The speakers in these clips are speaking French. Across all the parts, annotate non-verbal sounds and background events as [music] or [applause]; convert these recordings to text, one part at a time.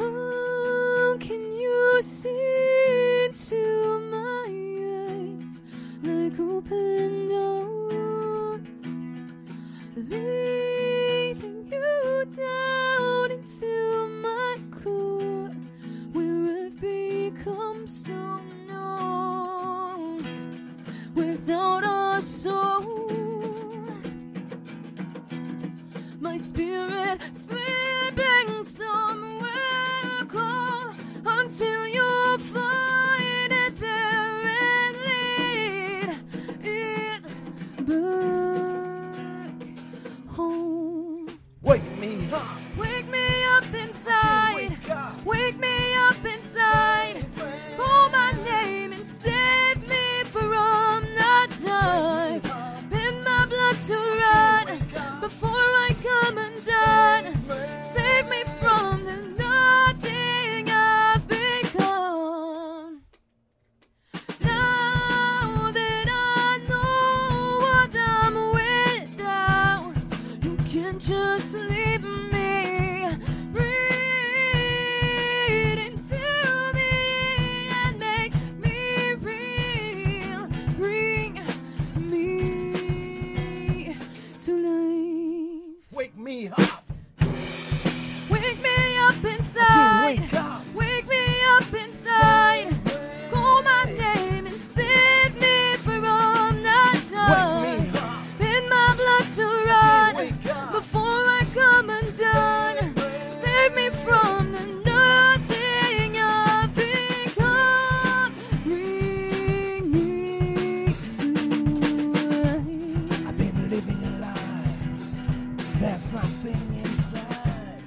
Ooh. There's nothing inside.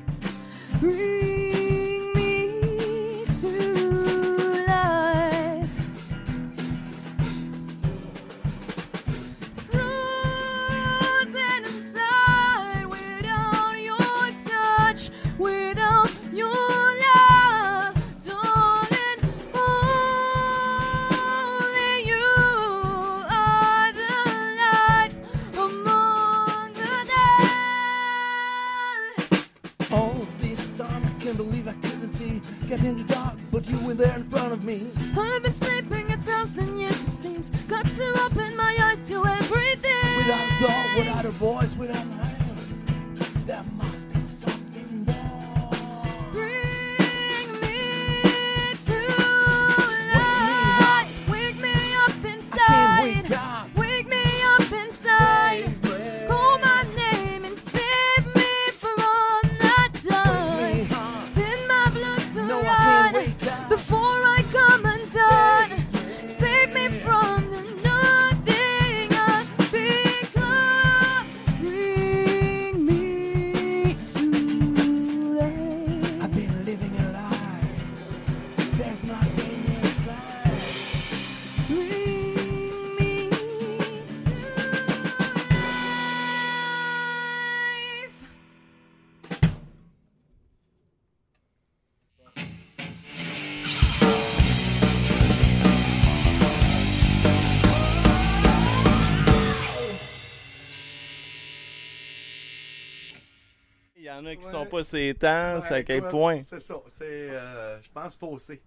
Qui Ouais. sont pas ces temps, c'est à quel point? C'est ça. C'est, euh, je pense, faussé.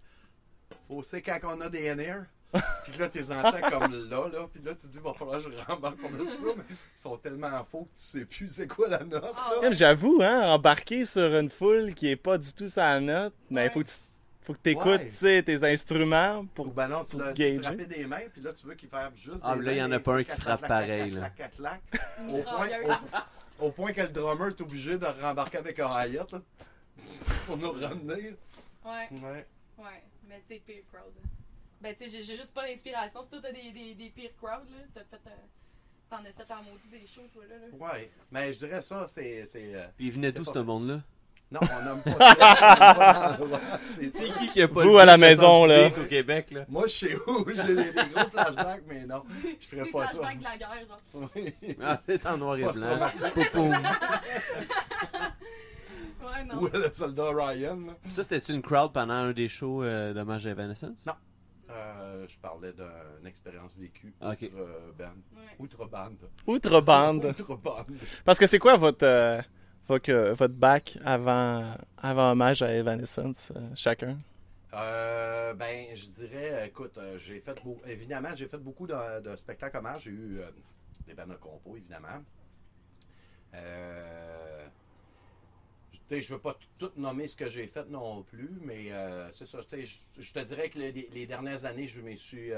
Faussé quand on a des NR. [laughs] Puis là, t'es entends comme là, là. Puis là, tu te dis, va falloir que je rembarque par dessus ça. Mais ils sont tellement faux que tu sais plus c'est quoi la note. Ah, là. J'avoue, hein, embarquer sur une foule qui est pas du tout sa note, mais il faut que tu faut que écoutes Ouais. tu sais, tes instruments Ou pour. ben non, tu pour l'as tu frappé des mains, puis là, tu veux qu'il fasse juste Ah, des mais là, il y mains, en a pas un qui frappe pareil, clac, là. clac, clac, clac. [laughs] Au point, Mitrailleuse. au, au point que le drummer est obligé de rembarquer avec un hi-hat là, [laughs] pour nous ramener. Ouais, Ouais. ouais. Mais tu sais, peer crowd. Ben, tu sais, j'ai- juste pas d'inspiration. Si toi, t'as des, des, des peer crowd, là, t'as fait. euh, T'en as fait en maudit des shows, toi, là. là. Ouais. Mais je dirais ça, c'est. c'est, euh, Puis il venait d'où ce monde-là? Non, on nomme pas. [laughs] C'est- qui qui a pas Vous, le à la de maison, là. au Québec, là? Moi, je sais où. J'ai des, gros flashbacks, mais non, je ferais Des pas ça. flashbacks de la guerre, genre. [laughs] Oui. Ah, c'est en noir et blanc. [laughs] Ouais, non. Ou le soldat Ryan. là? Ça, c'était-tu une crowd pendant un des shows euh, d'hommage à Evanescence? Non. Euh, je parlais d'une expérience vécue. Ok. Outre euh, band. Ouais. Outre bande. Outre-bande. Outre bande. Parce que c'est quoi votre. Votre, votre bac avant, avant hommage à Evanescence, euh, chacun? Euh, ben, je dirais, écoute, euh, j'ai fait beau- évidemment, j'ai fait beaucoup de, de spectacles hommages. J'ai eu euh, des bandes de compo, évidemment. Euh, sais, je veux pas tout nommer ce que j'ai fait non plus, mais c'est ça. Je, je te dirais que les, les dernières années, je me suis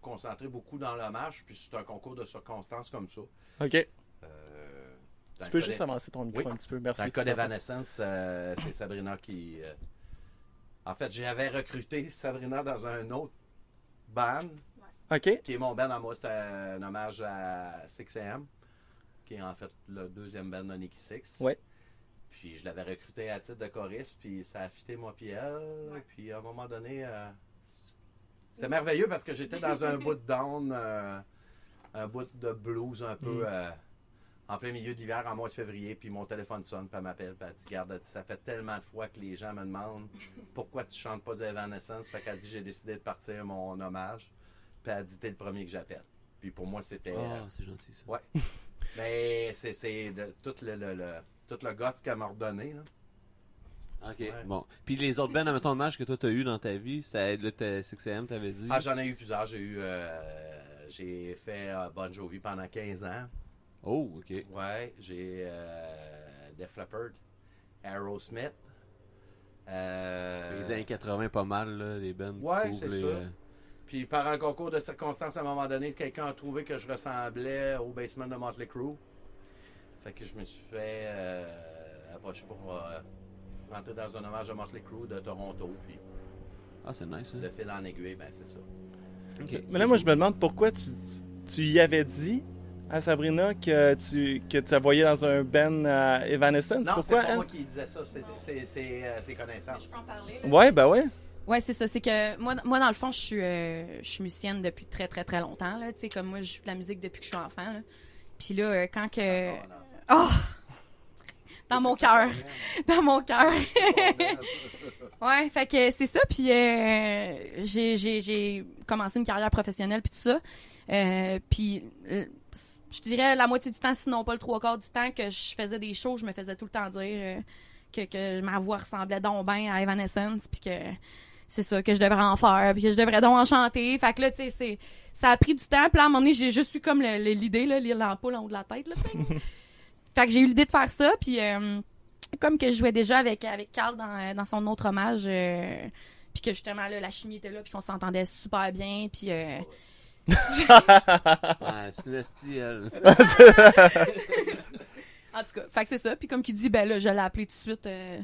concentré beaucoup dans l'hommage, puis c'est un concours de circonstances comme ça. OK. Dans Tu peux juste avancer ton micro Oui. un petit peu. Merci. dans le cas d'Evanescence, euh, c'est Sabrina qui. euh, En fait, j'avais recruté Sabrina dans un autre band, OK. qui est mon band à moi. C'est un hommage à 6am, qui est en fait le deuxième band de Nicky Six. Ouais. Puis je l'avais recruté à titre de choriste, puis ça a fité moi puis elle. Puis à un moment donné, euh, c'était merveilleux parce que j'étais dans un [laughs] bout de down, euh, un bout de blues un peu. Mm. En plein milieu d'hiver, en mois de février, puis mon téléphone sonne, puis elle m'appelle, puis elle dit Garde, ça fait tellement de fois que les gens me demandent pourquoi tu chantes pas du Evanescence. Fait qu'elle dit J'ai décidé de partir mon hommage, puis elle dit T'es le premier que j'appelle. Puis pour moi, c'était. Ah, c'est gentil ça. Ouais. [laughs] Mais c'est c'est le- tout le, le, le- tout le guts qu'elle m'a redonné. Là. Ok, Ouais. bon. Puis les autres bands, admettons, hommage que toi t'as eu dans ta vie, ça le t- 6am, t'avais dit? Ah, j'en ai eu plusieurs. J'ai eu. euh, j'ai fait euh, Bon Jovi pendant 15 ans. Oh, ok. Ouais, j'ai euh, Def Leppard, Aerosmith. Euh, Les années 80, pas mal, là, les bands. Ouais, c'est ça. euh, Puis par un concours de circonstances, à un moment donné, quelqu'un a trouvé que je ressemblais au basement de Motley Crue. Fait que je me suis fait euh, approcher pour euh, rentrer dans un hommage à Motley Crue de Toronto. Puis Ah, c'est nice, ça. de fil en aiguille, ben c'est ça. Ok. Mais là, moi, je me demande pourquoi tu, tu y avais dit à Sabrina que tu, que tu la voyais dans un band à Evanescence. Non, c'est pas elle? moi qui disais ça, c'est c'est- c'est, euh, ses connaissances. Je peux en parler. là. Ouais, ben ouais. Ouais, c'est ça. C'est que moi, moi, dans le fond, je suis, euh, je suis musicienne depuis très, très, très longtemps. Là. Tu sais, comme moi, je joue de la musique depuis que je suis enfant. Là. Puis là, euh, quand que. Oh! [laughs] [laughs] Dans mon cœur. Dans mon cœur. ouais, fait que c'est ça. Puis euh, j'ai, j'ai, j'ai commencé une carrière professionnelle, puis tout ça. Euh, puis euh, je dirais la moitié du temps, sinon pas le trois quarts du temps, que je faisais des shows, je me faisais tout le temps dire euh, que, que ma voix ressemblait donc bien à Evanescence, puis que c'est ça que je devrais en faire, puis que je devrais donc en chanter. Fait que là, tu sais, c'est ça a pris du temps. Puis là, à un moment donné, j'ai juste eu comme l'idée, là, lire l'ampoule en haut de la tête. Là, [laughs] fait que j'ai eu l'idée de faire ça. Puis euh, comme que je jouais déjà avec, avec Carl dans, dans son autre hommage, euh, puis que justement, là, la chimie était là, puis qu'on s'entendait super bien. Puis euh, Ouais, [laughs] c'est une en tout cas, fait que c'est ça. Puis comme qu'il dit, ben là, je l'ai appelé tout de suite. euh,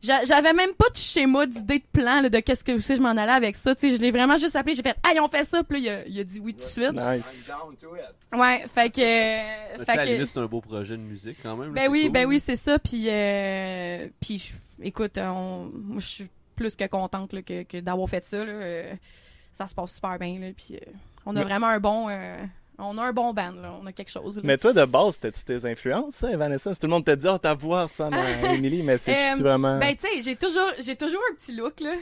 j'a- J'avais même pas de schéma, d'idée de plan là, de qu'est-ce que sais, je m'en allais avec ça. Tu sais, je l'ai vraiment juste appelé. J'ai fait, hey, on fait ça. Puis là, il a, il a dit oui tout de suite. Nice. I'm down to it. Ouais, fait que. Sais, fait à que- c'est un beau projet de musique quand même. Ben oui, cool. ben oui, c'est ça. Puis, euh, puis je- écoute, on, moi, je suis plus que contente là, que, que d'avoir fait ça. Là. Euh, ça se passe super bien. Là, puis, euh, on a Mais- vraiment un bon, euh, on a un bon band. Là, on a quelque chose. Là. Mais toi, de base, c'était-tu tes influences, ça, Evanescence? Tout le monde te dit, oh, ta voix ressemble à [laughs] Emily, mais c'est Euh, vraiment. Ben, tu sais, j'ai toujours, j'ai toujours un petit look, là.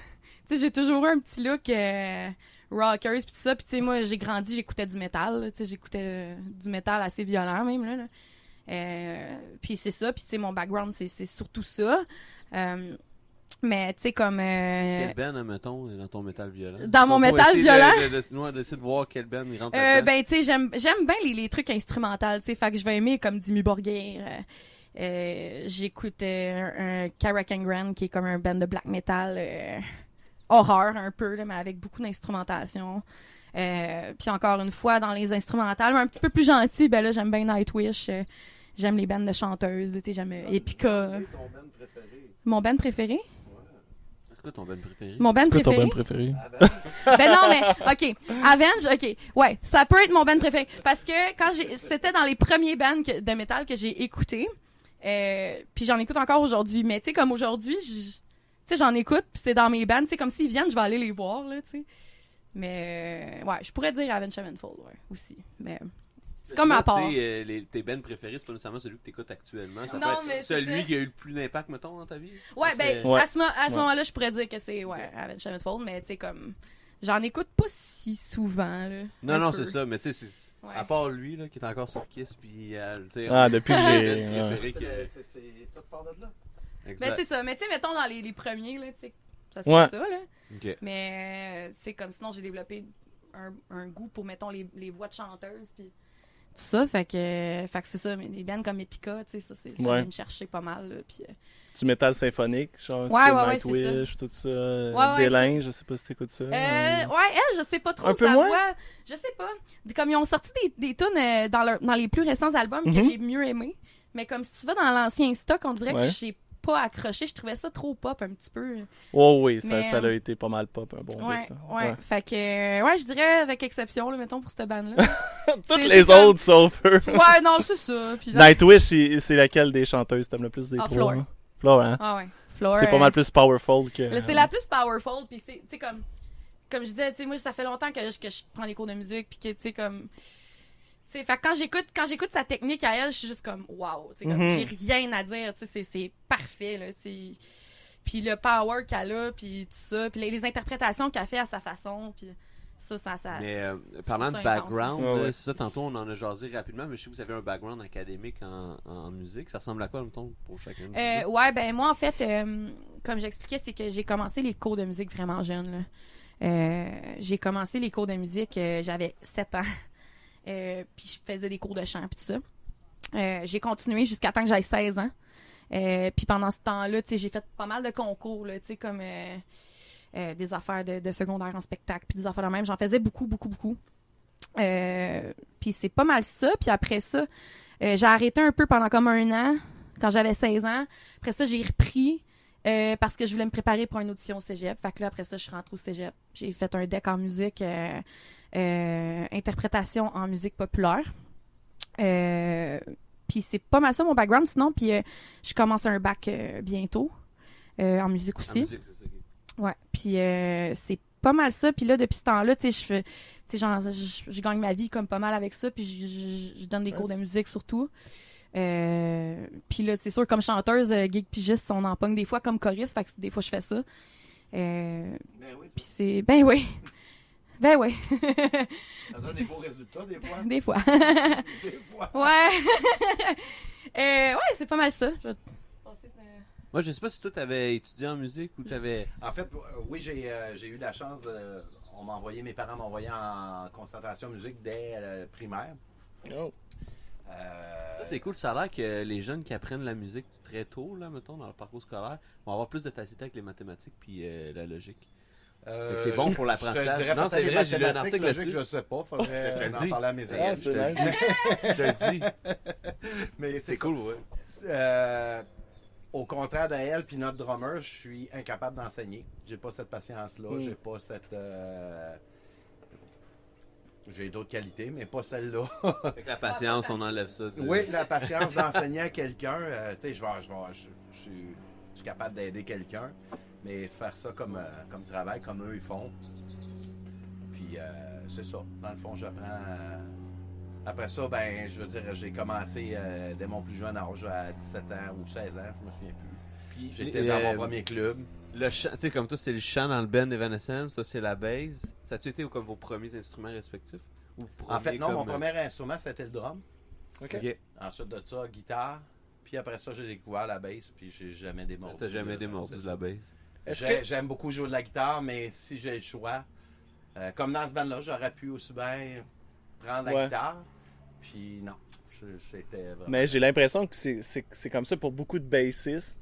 Tu sais, j'ai toujours eu un petit look euh, rockers, pis tout ça. Puis, tu sais, moi, j'ai grandi, j'écoutais du métal. Tu sais, j'écoutais euh, du métal assez violent, même, là. là. Euh, puis c'est ça. Puis, tu sais, mon background, c'est, c'est surtout ça. Euh, mais, tu sais, comme... euh, Quel band, admettons, dans ton métal violent? Dans mon métal violent? De, de, de, de voir quel band il rentre Euh, ben, tu sais, j'aime, j'aime bien les, les trucs instrumentaux, tu sais. Fait que je vais aimer comme Dimmu Borgir. euh, euh, j'écoute euh, un, un Caracan Grand qui est comme un band de black metal euh, horreur un peu, là, mais avec beaucoup d'instrumentation. Euh, puis encore une fois, dans les instrumentales, mais un petit peu plus gentil, ben là, j'aime bien Nightwish. euh, j'aime les bandes de chanteuses, tu sais, j'aime euh, Epica. Ton band préféré? Mon band préféré? C'est quoi ton band préféré? Mon band C'est quoi ton préféré? band préféré? [laughs] Ben non, mais OK. Avenge, OK. Ouais, ça peut être mon band préféré. Parce que quand j'ai. C'était dans les premiers bands que- de métal que j'ai écouté. Euh, puis j'en écoute encore aujourd'hui. Mais tu sais, comme aujourd'hui, tu sais, j'en écoute, puis c'est dans mes bands. Tu sais, comme s'ils viennent, je vais aller les voir, là, tu sais. Mais euh, ouais, je pourrais dire Avenge Sevenfold, ouais, aussi. Mais c'est comme à part. tu sais, euh, les- tes bands préférés, c'est pas nécessairement celui que t'écoutes actuellement. Ça Non, peut mais être celui ça. qui a eu le plus d'impact, mettons, dans ta vie. Ouais, Ça ben, serait- Ouais. à ce, mo- à ce Ouais. moment-là, je pourrais dire que c'est, ouais, Avenge Sevenfold, mais tu sais, comme. J'en écoute pas si souvent, là. Non, non, c'est ça, mais tu sais, c'est- Ouais. À part lui, là, qui est encore sur Kiss, puis euh, tu sais, Ah, depuis que on- [laughs] j'ai. ouais. Que- le- c'est- c'est tout part de là. Exact. Ben, c'est ça. Mais tu sais, mettons dans les, les premiers, là, tu sais, ça Ouais. serait ça, là. Ok. Mais euh, c'est comme sinon, j'ai développé un, un goût pour, mettons, les, les voix de chanteuses, puis ça. Fait que, euh, fait que c'est ça. Mais des bands comme Epica, tu sais, ça, c'est- ça Ouais. me chercher pas mal, là. Puis, euh, Du métal symphonique, genre Ouais, ouais, Nightwish, tout ça. Ouais, Délin, je sais pas si t'écoutes ça. Euh, ouais, elle, je sais pas trop Un peu sa moins? voix. Je sais pas. Comme ils ont sorti des, des tunes euh, dans, leur- dans les plus récents albums que Mhm. j'ai mieux aimé. Mais comme si tu vas dans l'ancien stock, on dirait que j'ai pas accroché. Je trouvais ça trop pop un petit peu. Oh oui, ça, Mais, ça a euh, été pas mal pop un bon Ouais, ouais, Fait que, euh, ouais, je dirais avec exception, là, mettons, pour cette bande-là. [laughs] Toutes les autres sauf eux. ouais, non, c'est ça. Puis [laughs] là- Nightwish, c'est laquelle des chanteuses t'aimes le plus des Ah, trois? Floor. hein? Floor, hein? Ah ouais. Floor, C'est pas euh, mal plus powerful que. C'est la plus powerful, puis c'est, tu sais, comme, comme je disais, tu sais, moi, ça fait longtemps que je, que je prends des cours de musique, puis que, tu sais, comme, fait quand j'écoute, quand j'écoute sa technique à elle, je suis juste comme, wow, Mhm. j'ai rien à dire, tu sais, c'est, c'est parfait, là. Puis le power qu'elle a, puis tout ça, puis les, les interprétations qu'elle fait à sa façon, puis ça, ça, ça. Mais euh, parlant de background, Ouais, ouais. euh, c'est ça, tantôt on en a jasé rapidement, mais je sais que vous avez un background académique en, en musique. Ça ressemble à quoi, mettons, pour chacun de vous Euh, ouais, ben moi, en fait, euh, comme j'expliquais, c'est que j'ai commencé les cours de musique vraiment jeune. Euh, j'ai commencé les cours de musique, euh, j'avais 7 ans. Euh, puis je faisais des cours de chant, puis tout ça. Euh, j'ai continué jusqu'à temps que j'aille 16 ans. Euh, puis pendant ce temps-là, j'ai fait pas mal de concours, là, comme des affaires de, secondaire en spectacle, puis des affaires de même. J'en faisais beaucoup, beaucoup, beaucoup. Puis c'est pas mal ça. Puis après ça, j'ai arrêté un peu pendant comme un an, quand j'avais 16 ans. Après ça, j'ai repris parce que je voulais me préparer pour une audition au cégep. Fait que là, après ça, je suis rentrée au cégep. J'ai fait un deck en musique, interprétation en musique populaire. Euh, puis c'est pas mal ça mon background. Sinon, puis euh, je commence un bac euh, bientôt euh, en musique En aussi. musique, ça. Ouais, puis euh, c'est pas mal ça. Puis là, depuis ce temps-là, tu sais, je gagne ma vie comme pas mal avec ça. Puis je, donne des cours de musique surtout. Euh, puis là, c'est sûr, comme chanteuse, euh, gig pigiste, on en pogne des fois comme choriste. Fait que des fois, je fais ça. Euh, Ben oui, puis c'est, ben oui, ben oui, ça donne des beaux résultats des fois. des fois. [laughs] Des fois. ouais, [laughs] Euh, ouais, c'est pas mal ça. Je vais passer de- Moi, je sais pas si toi t'avais étudié en musique ou t'avais. En fait, euh, oui, j'ai euh, j'ai eu la chance de. On m'a envoyé, mes parents m'ont envoyé en concentration musique dès le primaire. Oh. Euh, Ça, c'est cool. Ça a l'air que les jeunes qui apprennent la musique très tôt, là, mettons, dans leur parcours scolaire, vont avoir plus de facilité avec les mathématiques puis euh, la logique. Euh, c'est bon pour l'apprentissage. Non, c'est vrai, j'ai lu un article logique. Je sais pas, faudrait [laughs] en dis. parler à mes Ah, amis. c'est je te. [laughs] Je te le dis. Mais C'est cool, ouais. Euh, au contraire de elle puis notre drummer, je suis incapable d'enseigner. J'ai pas cette patience-là. Mm. J'ai pas cette. euh, J'ai d'autres qualités, mais pas celle-là. Avec la patience, on enlève ça. oui, la patience d'enseigner à quelqu'un. tu sais, je vais, je suis capable d'aider quelqu'un, mais faire ça comme, euh, comme travail, comme eux ils font. Puis euh, c'est ça. Dans le fond, j'apprends. euh, après ça, ben, je veux dire, j'ai commencé euh, dès mon plus jeune âge, à 17 ans ou 16 ans, je me souviens plus. J'étais dans mon premier club. Le chant, tu sais, comme toi, c'est le chant dans le band Evanescence, toi, c'est la bass. Ça a-tu été comme vos premiers instruments respectifs? Ou En fait, non, mon comme, premier instrument, c'était le drum. Ensuite de ça, guitare. Puis après ça, j'ai découvert la bass, puis j'ai jamais démordu. T'as jamais démordu de la bass. Que. J'aime beaucoup jouer de la guitare, mais si j'ai le choix, euh, comme dans ce band-là, j'aurais pu aussi bien prendre la Ouais. guitare. Puis non, c'était vraiment. Mais j'ai l'impression que c'est- comme ça pour beaucoup de bassistes.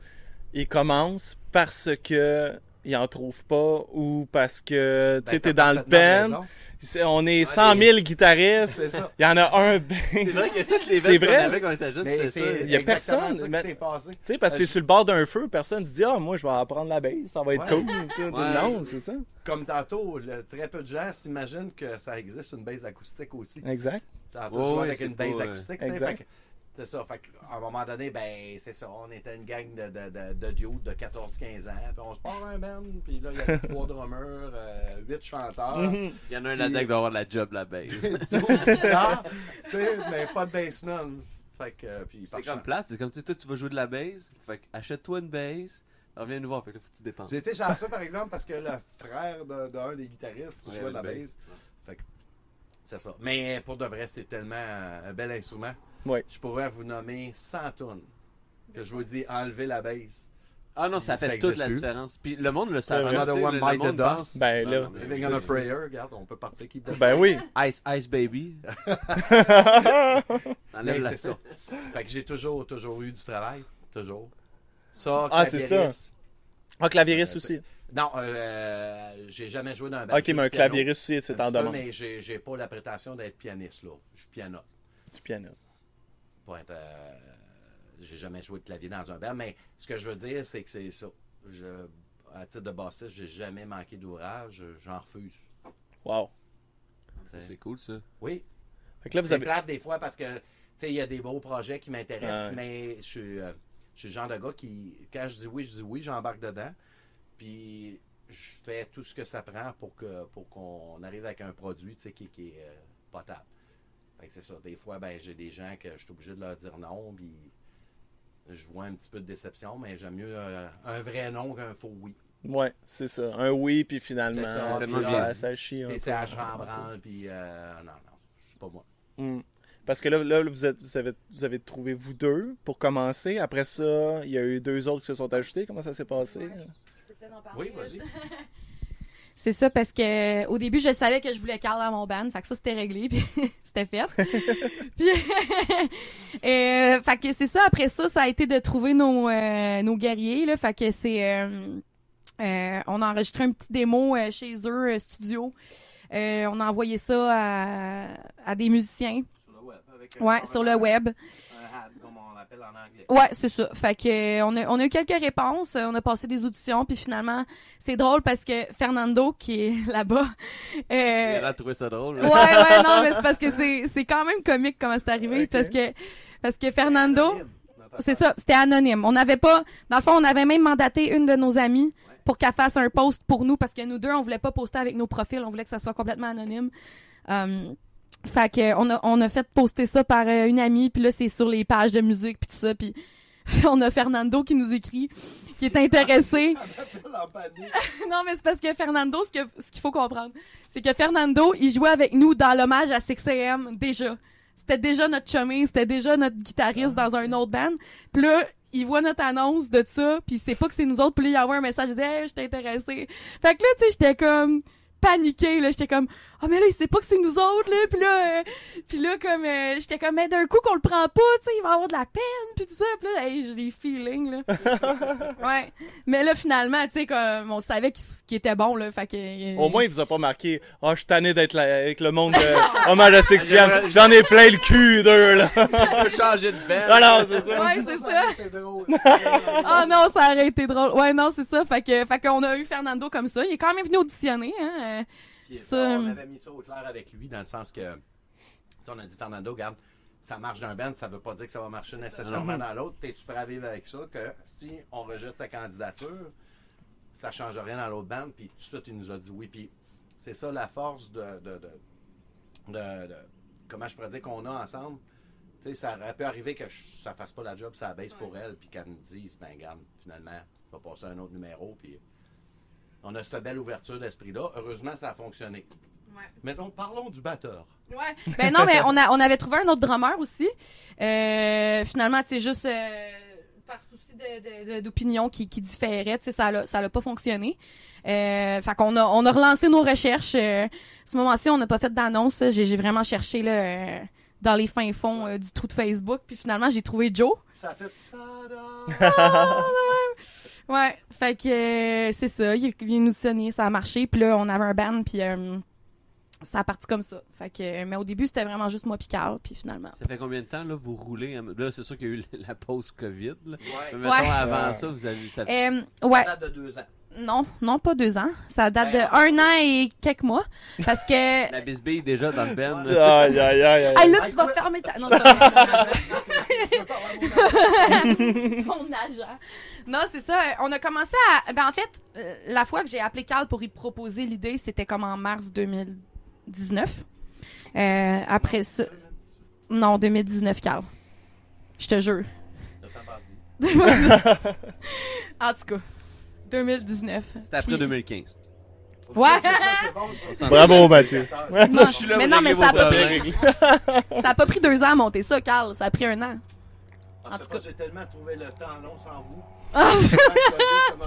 Ils commencent parce que ils en trouvent pas ou parce que tu Ben, sais, t'as t'es dans le band. On est Ouais, 100 000 guitaristes. C'est ça. Il y en a un band. C'est vrai que toutes les qu'on vrai, avait quand on était jeunes, Mais c'était c'est ça. Il y a exactement personne, ça qui mais- s'est passé. Tu sais, parce que t'es Euh, sur le bord d'un feu, personne se dit Ah, moi, je vais apprendre la bass, ça va être Ouais. cool. [laughs] Non, c'est ça. Comme tantôt, le- très peu de gens s'imaginent que ça existe une base acoustique aussi. Exact. Tantôt, je avec une base acoustique. Exact. C'est ça. Fait qu'à un moment donné, ben, c'est ça. On était une gang de, de, de, de dudes de 14-15 ans. Puis on se part un band. Puis là, il y avait [laughs] trois drummers, euh, huit chanteurs. Mhm. Il y en a un là-dedans qui doit avoir de la job, la bass. [laughs] 12 guitares, tu sais, mais pas de bassman. Fait que, euh, puis, C'est comme plate, c'est comme tu toi tu vas jouer de la bass, fait que achète-toi une bass, reviens nous voir, fait que là faut que tu dépenses. J'ai été chanceux, par exemple, parce que le frère d'un de, d'un des guitaristes jouait de la bass. Fait que C'est ça. Mais pour de vrai, c'est tellement euh, un bel instrument. Je pourrais vous nommer 100 tonnes. Que je vous dis, enlever la base. Ah non, ça Ça fait toute la plus. différence. Puis le monde le savait. Another tu one le- bite the dust. pense- Ben, Non, là. non, Living on a prayer, regarde, on peut partir qui de Ben oui. [laughs] Ice, Ice Baby. [laughs] Mais Enlève la- c'est ça. Fait que j'ai toujours, toujours eu du travail. Toujours. Ça, Ah, c'est clavieriste. Ah, clavieriste aussi. Non, euh, j'ai jamais joué dans un band. Ok, mais un clavieriste aussi, Un c'est en peu, demande. Mais j'ai pas la prétention d'être pianiste, là. Je suis piano. Du piano. Pour être. euh, j'ai jamais joué de clavier dans un band, mais ce que je veux dire, c'est que c'est ça. Je, à titre de bassiste, j'ai jamais manqué d'ouvrage. J'en refuse. Wow. C'est cool ça. Oui, Fait que là, vous C'est avez. plate des fois parce que, tu sais, il y a des beaux projets qui m'intéressent, Ouais. mais je suis, euh, je suis le genre de gars qui, quand je dis oui, je dis oui, j'embarque dedans. Puis je fais tout ce que ça prend pour que pour qu'on arrive avec un produit, tu sais, qui, qui est euh, potable. C'est ça. Des fois, ben, j'ai des gens que je suis obligé de leur dire non, puis je vois un petit peu de déception, mais j'aime mieux euh, un vrai non qu'un faux oui. Ouais, c'est ça. Un oui, puis finalement, C'est ça, tellement bien ça, chie c'est à chambranle, puis euh, non, non, c'est pas moi. Hmm. Parce que là, là vous, êtes, vous, avez, vous avez trouvé vous deux pour commencer. Après ça, il y a eu deux autres qui se sont ajoutés. Comment ça s'est passé? Ouais. Je peux peut-être en parler, Oui, vas-y. [laughs] C'est ça, parce que au début, je savais que je voulais Carl dans mon band, fait que ça, c'était réglé, [laughs] puis c'était fait. [laughs] puis, [laughs] euh, fait que c'est ça, après ça, ça a été de trouver nos, euh, nos guerriers, là, fait que c'est... euh, euh, on a enregistré un petit démo euh, chez eux, euh, studio. Euh, on a envoyé ça à, à des musiciens. Sur le web. Avec Ouais, sur le web. Un l'appelle en anglais. Ouais, c'est ça. Fait que euh, on a, on a eu quelques réponses, euh, on a passé des auditions, puis finalement, c'est drôle parce que Fernando, qui est [laughs] là-bas, Il euh, a trouvé ça drôle. ouais, ouais, non, mais c'est parce que c'est, c'est quand même comique comment c'est arrivé, parce que, parce que Fernando, c'est ça, c'était anonyme. On n'avait pas, dans le fond, on avait même mandaté une de nos amies pour qu'elle fasse un post pour nous, parce que nous deux, on voulait pas poster avec nos profils, on voulait que ça soit complètement anonyme. Um, fait que on a, on a fait poster ça par euh, une amie, puis là, c'est sur les pages de musique, puis tout ça, puis [laughs] on a Fernando qui nous écrit, qui est intéressé. [laughs] [laughs] non, mais c'est parce que Fernando, ce que- ce qu'il faut comprendre, c'est que Fernando, il jouait avec nous dans l'hommage à 6am déjà. C'était déjà notre chummy, c'était déjà notre guitariste dans un autre band. Puis là, il voit notre annonce de ça, puis sait pas que c'est nous autres, puis là, il envoie un message, il dit « Hey, je t'ai intéressé. » Fait que là, tu sais, j'étais comme paniquée, là, j'étais comme « Oh, mais là, il sait pas que c'est nous autres, là. » Puis là, euh, puis là, comme, euh, j'étais comme « Mais d'un coup qu'on le prend pas, tu sais, il va avoir de la peine, puis tout ça. » Puis là, hey, j'ai des feelings, là. [laughs] ouais. Mais là, finalement, tu sais, comme, on savait qu'il était bon, là, fait que... euh, Au moins, il vous a pas marqué « Ah, je suis tanné d'être avec le monde de [laughs] hommage à. [laughs] J'en ai plein le cul d'eux, là. On peut changer de. Ah non, c'est ça. Ouais, c'est ça. Drôle. Oh non, ça aurait été drôle. Ouais, non, c'est ça. Fait que, fait qu'on a eu Fernando comme ça. Il est quand même venu auditionner, hein. Euh, Puis, Ça, on euh, avait mis ça au clair avec lui, dans le sens que, tu sais, on a dit, Fernando, regarde, ça marche d'un band, ça veut pas dire que ça va marcher nécessairement dans l'autre. T'es-tu prêt à vivre avec ça, que si on rejette ta candidature, ça change rien dans l'autre band, puis tout de suite, il nous a dit oui. Puis c'est ça la force de, de, de, de- de- comment je pourrais dire qu'on a ensemble. Tu sais, ça aurait pu arriver que je- ça fasse pas la job, ça baisse pour elle, puis qu'elle me dise, ben, regarde, finalement, on va passer à un autre numéro, puis on a cette belle ouverture d'esprit-là. Heureusement, ça a fonctionné. Ouais. Maintenant, parlons du batteur. Ouais. Ben non, mais on, a, on avait trouvé un autre drummer aussi. Euh, finalement, sais, juste euh, par souci d'opinion qui, qui différait, ça l'a, ça pas fonctionné. Euh, fait qu'on a, on a relancé nos recherches. Euh, ce moment-ci, on n'a pas fait d'annonce. J'ai, vraiment cherché là, dans les fins fonds du trou de Facebook. Puis finalement, j'ai trouvé Joe. Ça fait! [laughs] [laughs] Ouais, fait que euh, c'est ça, il est venu nous sonner, ça a marché, puis là on avait un band, puis euh, ça a parti comme ça. Fait que, euh, mais au début c'était vraiment juste moi puis Carl, puis finalement. Ça fait combien de temps là vous roulez? Là, c'est sûr qu'il y a eu [laughs] la pause Covid. Là. Ouais. Mais mettons, Ouais. avant Ouais. ça, vous avez ça fait- Euh, ouais, Ça date de deux ans. Non, non pas deux ans, ça date Ben, de un an et quelques mois, parce que. [laughs] La bisbille déjà dans le là. Aïe, aïe, aïe, aïe. Ah là, Hey, tu vas fermer ta. Non, c'est [laughs] mon agent. Non, c'est ça. On a commencé à. Ben, en fait, euh, la fois que j'ai appelé Carl pour y proposer l'idée, c'était comme en mars 2019. Euh, après ça. Non, 2019, Carl. Je te jure. [laughs] En tout cas, 2019. C'était après Puis- 2015. Ouais. [laughs] Bravo, Mathieu. Non, Je suis là mais pour non, mais régler ça a, vos pas problèmes. pris, [laughs] ça a pas pris deux ans à monter ça, Carl. Ça a pris un an. En En tout cas, j'ai tellement trouvé le temps long sans vous. Ah,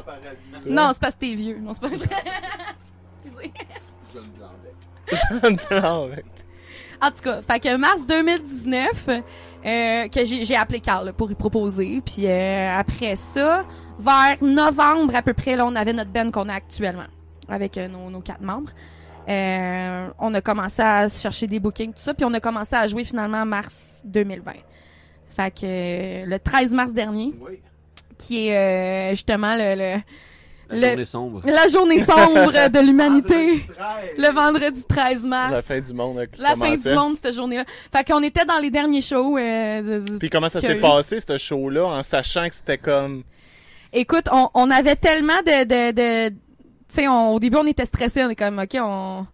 paradis. [laughs] non, c'est parce que t'es vieux. Non, c'est pas vrai. Excusez. Je le blâmais. Non, mec. En tout cas, fait que mars 2019, euh, que j'ai appelé Carl là, pour y proposer. Puis euh, après ça, vers novembre à peu près, là, on avait notre band qu'on a actuellement, avec euh, nos, nos quatre membres. On a commencé à chercher des bookings, tout ça, puis on a commencé à jouer finalement en mars 2020. Fait que le 13 mars dernier, Oui. qui est justement le, le- La Le- journée sombre. [laughs] la journée sombre de l'humanité, [laughs] Vendredi 13. le vendredi 13 mars. La fin du monde. là, qui La fin du monde, cette journée-là. Fait qu'on était dans les derniers shows. euh, de- Puis comment ça s'est eu. passé, ce show-là, en sachant que c'était comme. Écoute, on, on avait tellement de... de, de tu sais, au début, on était stressés. On est comme, OK, on...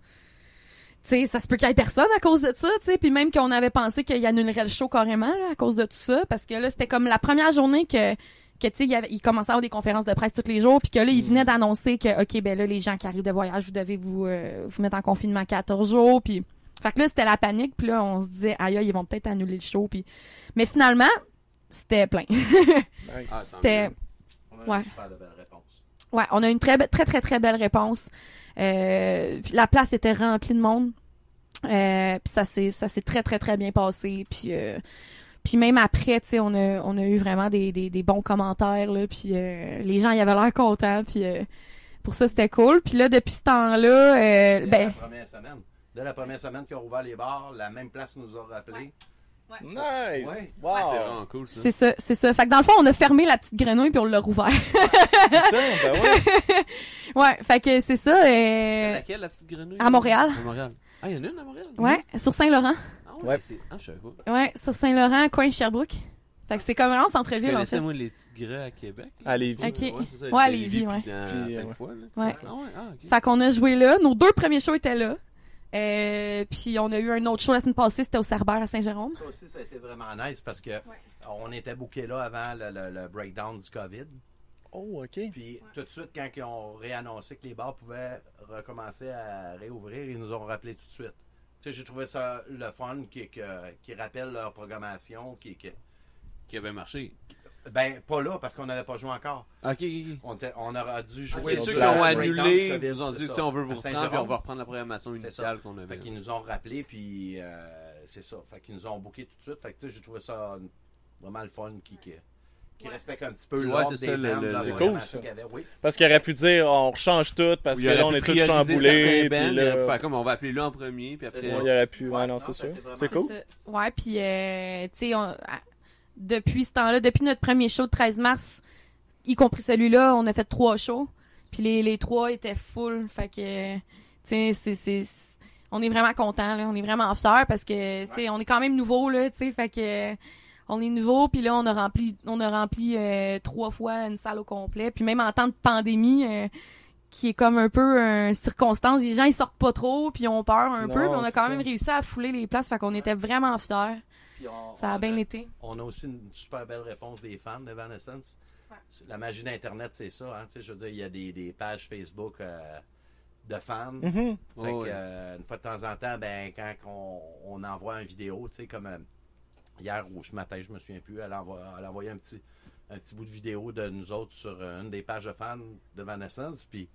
Tu sais, ça se peut qu'il y ait personne à cause de ça, tu sais. Puis même qu'on avait pensé qu'il annulerait le show carrément, là, à cause de tout ça. Parce que là, c'était comme la première journée que... Que, tu sais, il, y avait- il commençait à avoir des conférences de presse tous les jours, puis que là, il venait d'annoncer que, OK, ben là, les gens qui arrivent de voyage, vous devez vous, euh, vous mettre en confinement 14 jours, puis... Fait que là, c'était la panique, puis là, on se disait, aïe, ils vont peut-être annuler le show, puis... Mais finalement, c'était plein. [laughs] Nice. Ah, C'était... On a Ouais. une super de belle réponse. Ouais, on a une très, très, très, très belle réponse. Euh, puis la place était remplie de monde. Euh, puis ça s'est, ça s'est très, très, très bien passé. Puis, euh, puis même après, tu sais, on a, on a eu vraiment des, des, des bons commentaires, là. Puis euh, les gens, y avaient l'air contents. Puis euh, pour ça, c'était cool. Puis là, depuis ce temps-là, euh, Dès ben, la première semaine. Dès la première semaine qu'ils ont ouvert les bars, la même place nous a rappelé. Nice. Ouais. Wow. C'est vraiment cool, ça. c'est ça, c'est ça. Fait que dans le fond, on a fermé la petite grenouille puis on l'a rouvert. [laughs] C'est ça, ben ouais. [laughs] ouais, fait que c'est ça. euh, Laquelle, la petite grenouille? à Montréal. À Montréal. Ah, il y en a une à Montréal? ouais, sur Saint-Laurent. Ah ouais? Ouais. c'est- Ah, je savais pas. Ouais, sur Saint-Laurent, coin Sherbrooke. Fait que c'est comme vraiment centre-ville, en connaissais, fait. moi, les petites grès à Québec. là? À Lévis. Ok. Ouais, c'est ça, Ouais, à Lévis, ouais. puis dans Puis, cinq ouais. fois, là. Ouais. Ah ouais, ah. Fait qu'on a joué là. Nos deux premiers shows étaient là. Euh, puis on a eu un autre show la semaine passée, c'était au Cerbère à Saint-Jérôme. Ça aussi, ça a été vraiment nice parce que on était bookés là avant le, le- le breakdown du COVID. Oh, ok. Puis tout de suite, quand ils ont réannoncé que les bars pouvaient recommencer à réouvrir, ils nous ont rappelé tout de suite. Tu sais, j'ai trouvé ça le fun qui, qui rappelle leur programmation, qui, qui- Qui avait marché. ben pas là parce qu'on n'avait pas joué encore. Ok. On, on aurait dû jouer. Oui, ont ceux qui ont annulé, COVID, nous ont dit, on veut vous reprendre, puis on va reprendre la programmation initiale qu'on avait. Fait qu'ils nous ont rappelé, puis euh, c'est ça. Fait qu'ils nous ont booké tout de suite. Fait que tu sais, j'ai trouvé ça vraiment le fun qui, qui, qui respecte un petit peu Ouais, l'ordre c'est des ça, le- bands, le- cool, ça. qu'il y avait. Oui. Parce qu'il aurait pu dire, on rechange tout, parce que là, on est tous chamboulés. Puis il aurait là, pu faire comme on va appeler lui en premier, puis après. Il aurait pu. Ouais, non, non, c'est sûr. vraiment- C'est cool. ça. Ouais, puis euh, tu sais, on- depuis ce temps-là, depuis notre premier show de 13 mars, y compris celui-là, on a fait trois shows. Puis les, les trois étaient full. Fait que, tu sais, c'est, c'est, c'est- on est vraiment contents, là. On est vraiment fiers parce que, tu sais, on est quand même nouveau, là, tu sais. Fait que, on est nouveau. Puis là, on a rempli, on a rempli euh, trois fois une salle au complet. Puis même en temps de pandémie, euh, qui est comme un peu une circonstance, les gens, ils sortent pas trop, puis ils ont peur un Non, peu. Puis on a quand ça. même réussi à fouler les places. Fait qu'on était vraiment fiers. On- Ça a on bien été. On a aussi une super belle réponse des fans d'Evanescence. La magie d'Internet, c'est ça. Hein? Tu sais, Je veux dire, il y a des, des pages Facebook euh, de fans. Fait Oh, que, ouais. euh, une fois de temps en temps, ben, quand on, on envoie une vidéo, tu sais, comme euh, hier ou ce matin, je me souviens plus, elle, envoie, elle a envoyé un petit, un petit bout de vidéo de nous autres sur euh, une des pages de fans de Evanescence, puis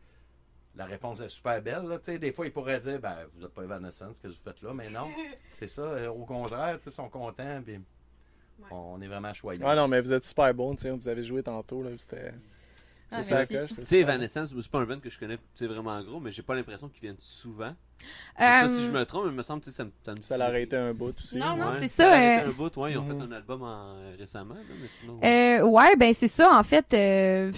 la réponse est super belle. Là, tu sais. des fois, ils pourraient dire, ben, vous n'êtes pas Evanescence, qu'est-ce que vous faites là? Mais non, [laughs] c'est ça. euh, au contraire, tu sais, ils sont contents, puis on est vraiment choyés. Ah non, mais vous êtes super bon, tu sais. Vous avez joué tantôt, là. Ah, C'est ça, merci. coche, Tu c'est sais. Evanescence, c'est pas un band que je connais c'est vraiment gros, mais j'ai pas l'impression qu'ils viennent souvent. Je sais pas si je Euh, me trompe, mais il me semble que ça me. Ça, me Ça l'a arrêté un bout aussi. Non, non, Ouais. c'est Ça ça, euh, un bout, ouais, ils ont Mhm. fait un album en- récemment, là, mais sinon. Euh, ouais, ben c'est ça. En fait, euh,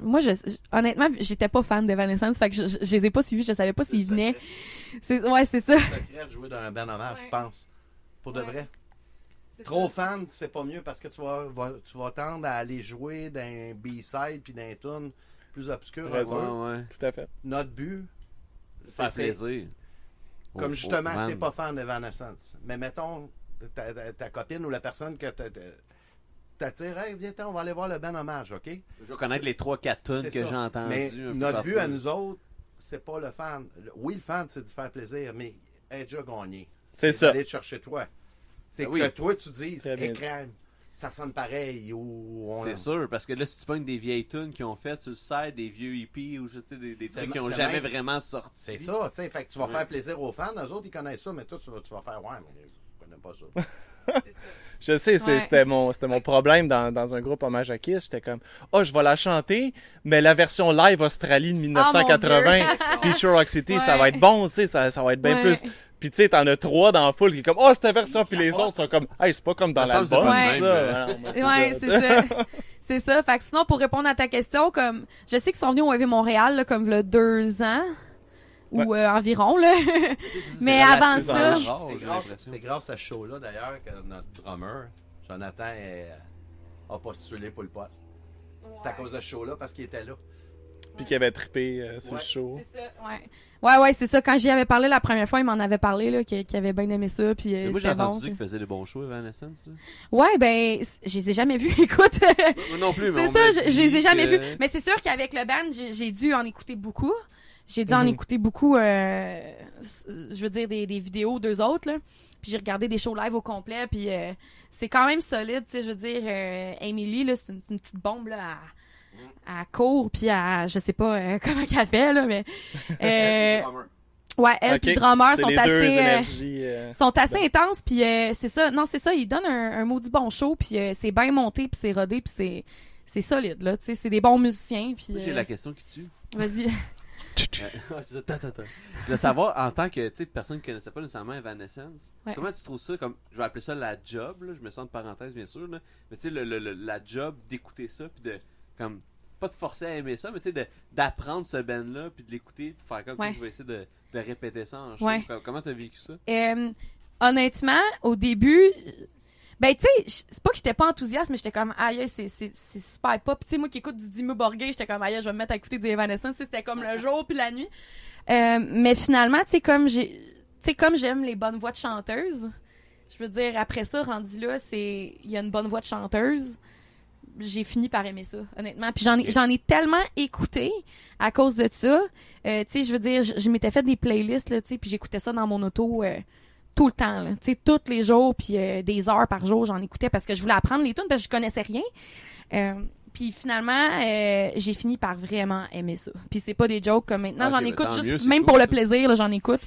moi, je, je- honnêtement, j'étais pas fan d'Evanescence, fait que je, je, je les ai pas suivis. Je savais pas s'ils venaient. ouais, c'est ça. C'est secret de jouer dans un band hommage, Ouais. je pense. Pour de vrai. Trop fan, c'est pas mieux parce que tu vas, va- tu vas tendre à aller jouer d'un B-side puis d'un tune plus obscur. Raison. Ouais. Tout à fait. Notre but, Faire c'est plaisir. comme Au- justement t'es fan. pas fan d'Evanescence. Mais mettons, ta, ta- ta copine ou la personne que t'a- t'a- t'attire, hey, viens, on va aller voir le band hommage, OK? Je veux connaître les 3-4 tonnes C'est que j'ai entendues. Mais notre but à nous autres, c'est pas le fan. Oui, le fan, c'est de faire plaisir, mais elle a déjà gagné. C'est ça. d'aller te chercher toi. C'est Ben que oui. toi, tu dis, Très bien. écran, ça sonne pareil. Ou C'est sûr, parce que là, si tu pognes des vieilles tunes qui ont fait sur le site, des vieux hippies ou je sais, des, des trucs qui ma- ont c'est jamais même- vraiment sorti. C'est ça, tu sais. Fait que tu vas Ouais. faire plaisir aux fans. Eux autres, ils connaissent ça, mais toi, tu vas, tu vas faire, ouais, mais je connais pas ça. [laughs] Je sais, c'est- Ouais. c'était mon, c'était mon problème dans, dans un groupe hommage à Kiss. J'étais comme, oh, je vais la chanter, mais la version live Australie de 1980, Feature Rock City, ça va être bon, tu sais, ça, ça va être bien Ouais. plus. Puis tu sais, t'en as trois dans la foule qui est comme, oh, cette version, puis les autres sont comme, hey, c'est pas comme dans l'album, mais Ouais, c'est ça. [laughs] C'est ça. Fait que sinon, pour répondre à ta question, comme je sais qu'ils sont venus au EV Montréal, là, comme le deux ans ou euh, environ, là. Mais avant ça, C'est grâce, à ce show-là, d'ailleurs, que notre drummer, Jonathan, est- a postulé pour le poste. C'est à cause de ce show-là, parce qu'il était là. Puis qui avait trippé euh, sur Ouais. le show. c'est ça. Ouais, ouais, ouais c'est ça. Quand j'y avais parlé la première fois, il m'en avait parlé, là, qu'il qu'il avait bien aimé ça. Puis euh, Mais moi, j'ai entendu bon. qu'il faisait des bons shows, Evanescence. là. Ouais, ben, je les ai jamais vus, [laughs] écoute. Moi non plus, mais C'est ça, je, je les ai jamais que- vus. Mais c'est sûr qu'avec le band, j'ai dû en écouter beaucoup. J'ai dû en Mhm. écouter beaucoup, euh, je veux dire, des, des vidéos d'eux autres, là. Puis j'ai regardé des shows live au complet, puis euh, c'est quand même solide, tu sais, je veux dire, euh, Emily, là, c'est une, une petite bombe, là, à, à court, puis à, je sais pas euh, [laughs] comment qu'elle fait, là, mais... euh, ouais, elle Ok, puis drummer sont assez... euh, énergies. euh, sont assez intenses puis euh, c'est ça non c'est ça ils donnent un, un maudit bon show puis euh, c'est bien monté puis c'est rodé puis c'est c'est solide là tu sais c'est des bons musiciens puis j'ai euh, la question qui tue. vas-y. [laughs] Je voulais savoir, en tant que tu sais, personne qui connaissait pas nécessairement Evanescence, Ouais. comment tu trouves ça comme, je vais appeler ça la job, là, je me sens de parenthèse bien sûr, là, mais tu sais, le, le- le- la job d'écouter ça, puis de, comme, pas de forcer à aimer ça, mais tu sais, d'apprendre ce band-là, puis de l'écouter, puis faire comme Ouais. tu vas essayer de, de répéter ça en show. Ouais. Comment t'as vécu ça? Euh, honnêtement au début ben tu sais c'est pas que j'étais pas enthousiaste mais j'étais comme aïe c'est super pop tu sais moi qui écoute du Dimmu Borgir j'étais comme aïe je vais me mettre à écouter du Evanescence c'était comme le [laughs] jour puis la nuit Euh, mais finalement tu sais comme j'ai tu sais comme j'aime les bonnes voix de chanteuses je veux dire après ça rendu là c'est il y a une bonne voix de chanteuse j'ai fini par aimer ça honnêtement puis j'en ai j'en ai tellement écouté à cause de ça euh, tu sais je veux dire je, je m'étais fait des playlists là tu sais puis j'écoutais ça dans mon auto euh, tout le temps, là. Tu sais, tous les jours, puis euh, des heures par jour, j'en écoutais parce que je voulais apprendre les tunes parce que je connaissais rien. Puis finalement, j'ai fini par vraiment aimer ça. Puis c'est pas des jokes comme maintenant, j'en écoute juste, mieux, même cool, pour le plaisir, j'en écoute.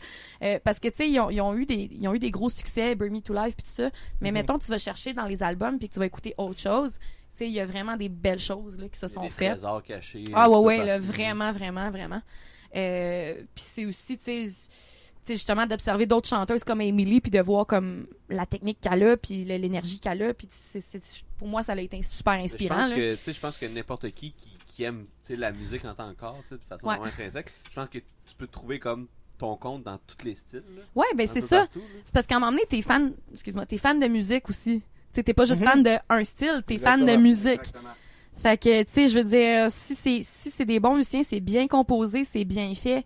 Parce que, tu sais, ils ont, ils ont eu des, ils ont eu des gros succès, Burn Me to Life, puis tout ça. Mais Mhm. mettons, tu vas chercher dans les albums, puis que tu vas écouter autre chose. Il y a vraiment des belles choses là, qui se sont des faites. trésors cachés. Ah ouais, ouais, là, vraiment, vraiment, vraiment. Euh, puis c'est aussi, tu sais, justement, d'observer d'autres chanteuses comme Emily, puis de voir comme la technique qu'elle a, puis l'énergie qu'elle a, puis pour moi, ça a été super Mais Je inspirant. pense là. que, je pense que n'importe qui, qui qui aime la musique en tant que corps, de façon Ouais. vraiment intrinsèque, je pense que tu peux trouver comme ton compte dans tous les styles. là, Ouais, ben c'est ça. C'est parce qu'à un moment donné, t'es fan, excuse-moi, t'es fan de musique aussi. T'es pas juste Mhm. fan de un style, t'es fan de Exactement, musique. exactement. Fait que, tu sais, je veux dire, si c'est si c'est des bons musiciens, c'est bien composé, c'est bien fait,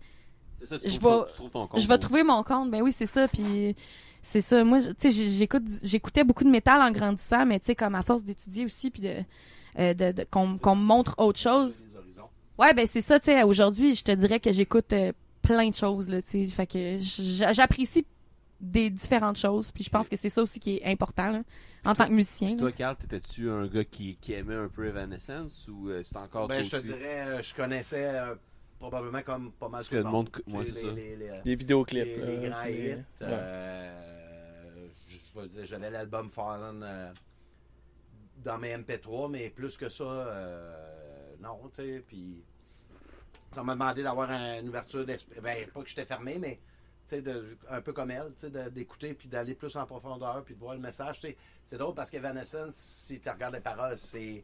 C'est ça, tu Je vais- je vais trouver mon compte. Ben oui, c'est ça. Puis c'est ça. Moi, je- tu sais, j'écoute, j'écoutais beaucoup de métal en grandissant, mais tu sais, comme à force d'étudier aussi, puis de, euh, de, de- qu'on qu'on me montre autre chose. Ouais, ben c'est ça. Tu sais, aujourd'hui, je te dirais que j'écoute euh, plein de choses là. Tu sais, fait que j'a- j'apprécie des différentes choses. Puis je pense que c'est ça aussi qui est important là, en tant que musicien. Toi, Carl, t'étais-tu un gars qui, qui aimait un peu Evanescence ou euh, c'est encore Ben, toi je te dirais, euh, je connaissais euh, probablement comme pas mal tout que le monde. Les- ça. les- les- Les vidéoclips. les, grands hits. ouais. euh, je peux dire, j'avais l'album Fallen euh, dans mes MP3, mais plus que ça, euh, non, tu sais, puis ça m'a demandé d'avoir un- une ouverture d'esprit. Ben, pas que j'étais fermé, mais de- un peu comme elle, d'écouter puis d'aller plus en profondeur puis de voir le message. C'est drôle parce qu'Evanescence, si tu regardes les paroles, c'est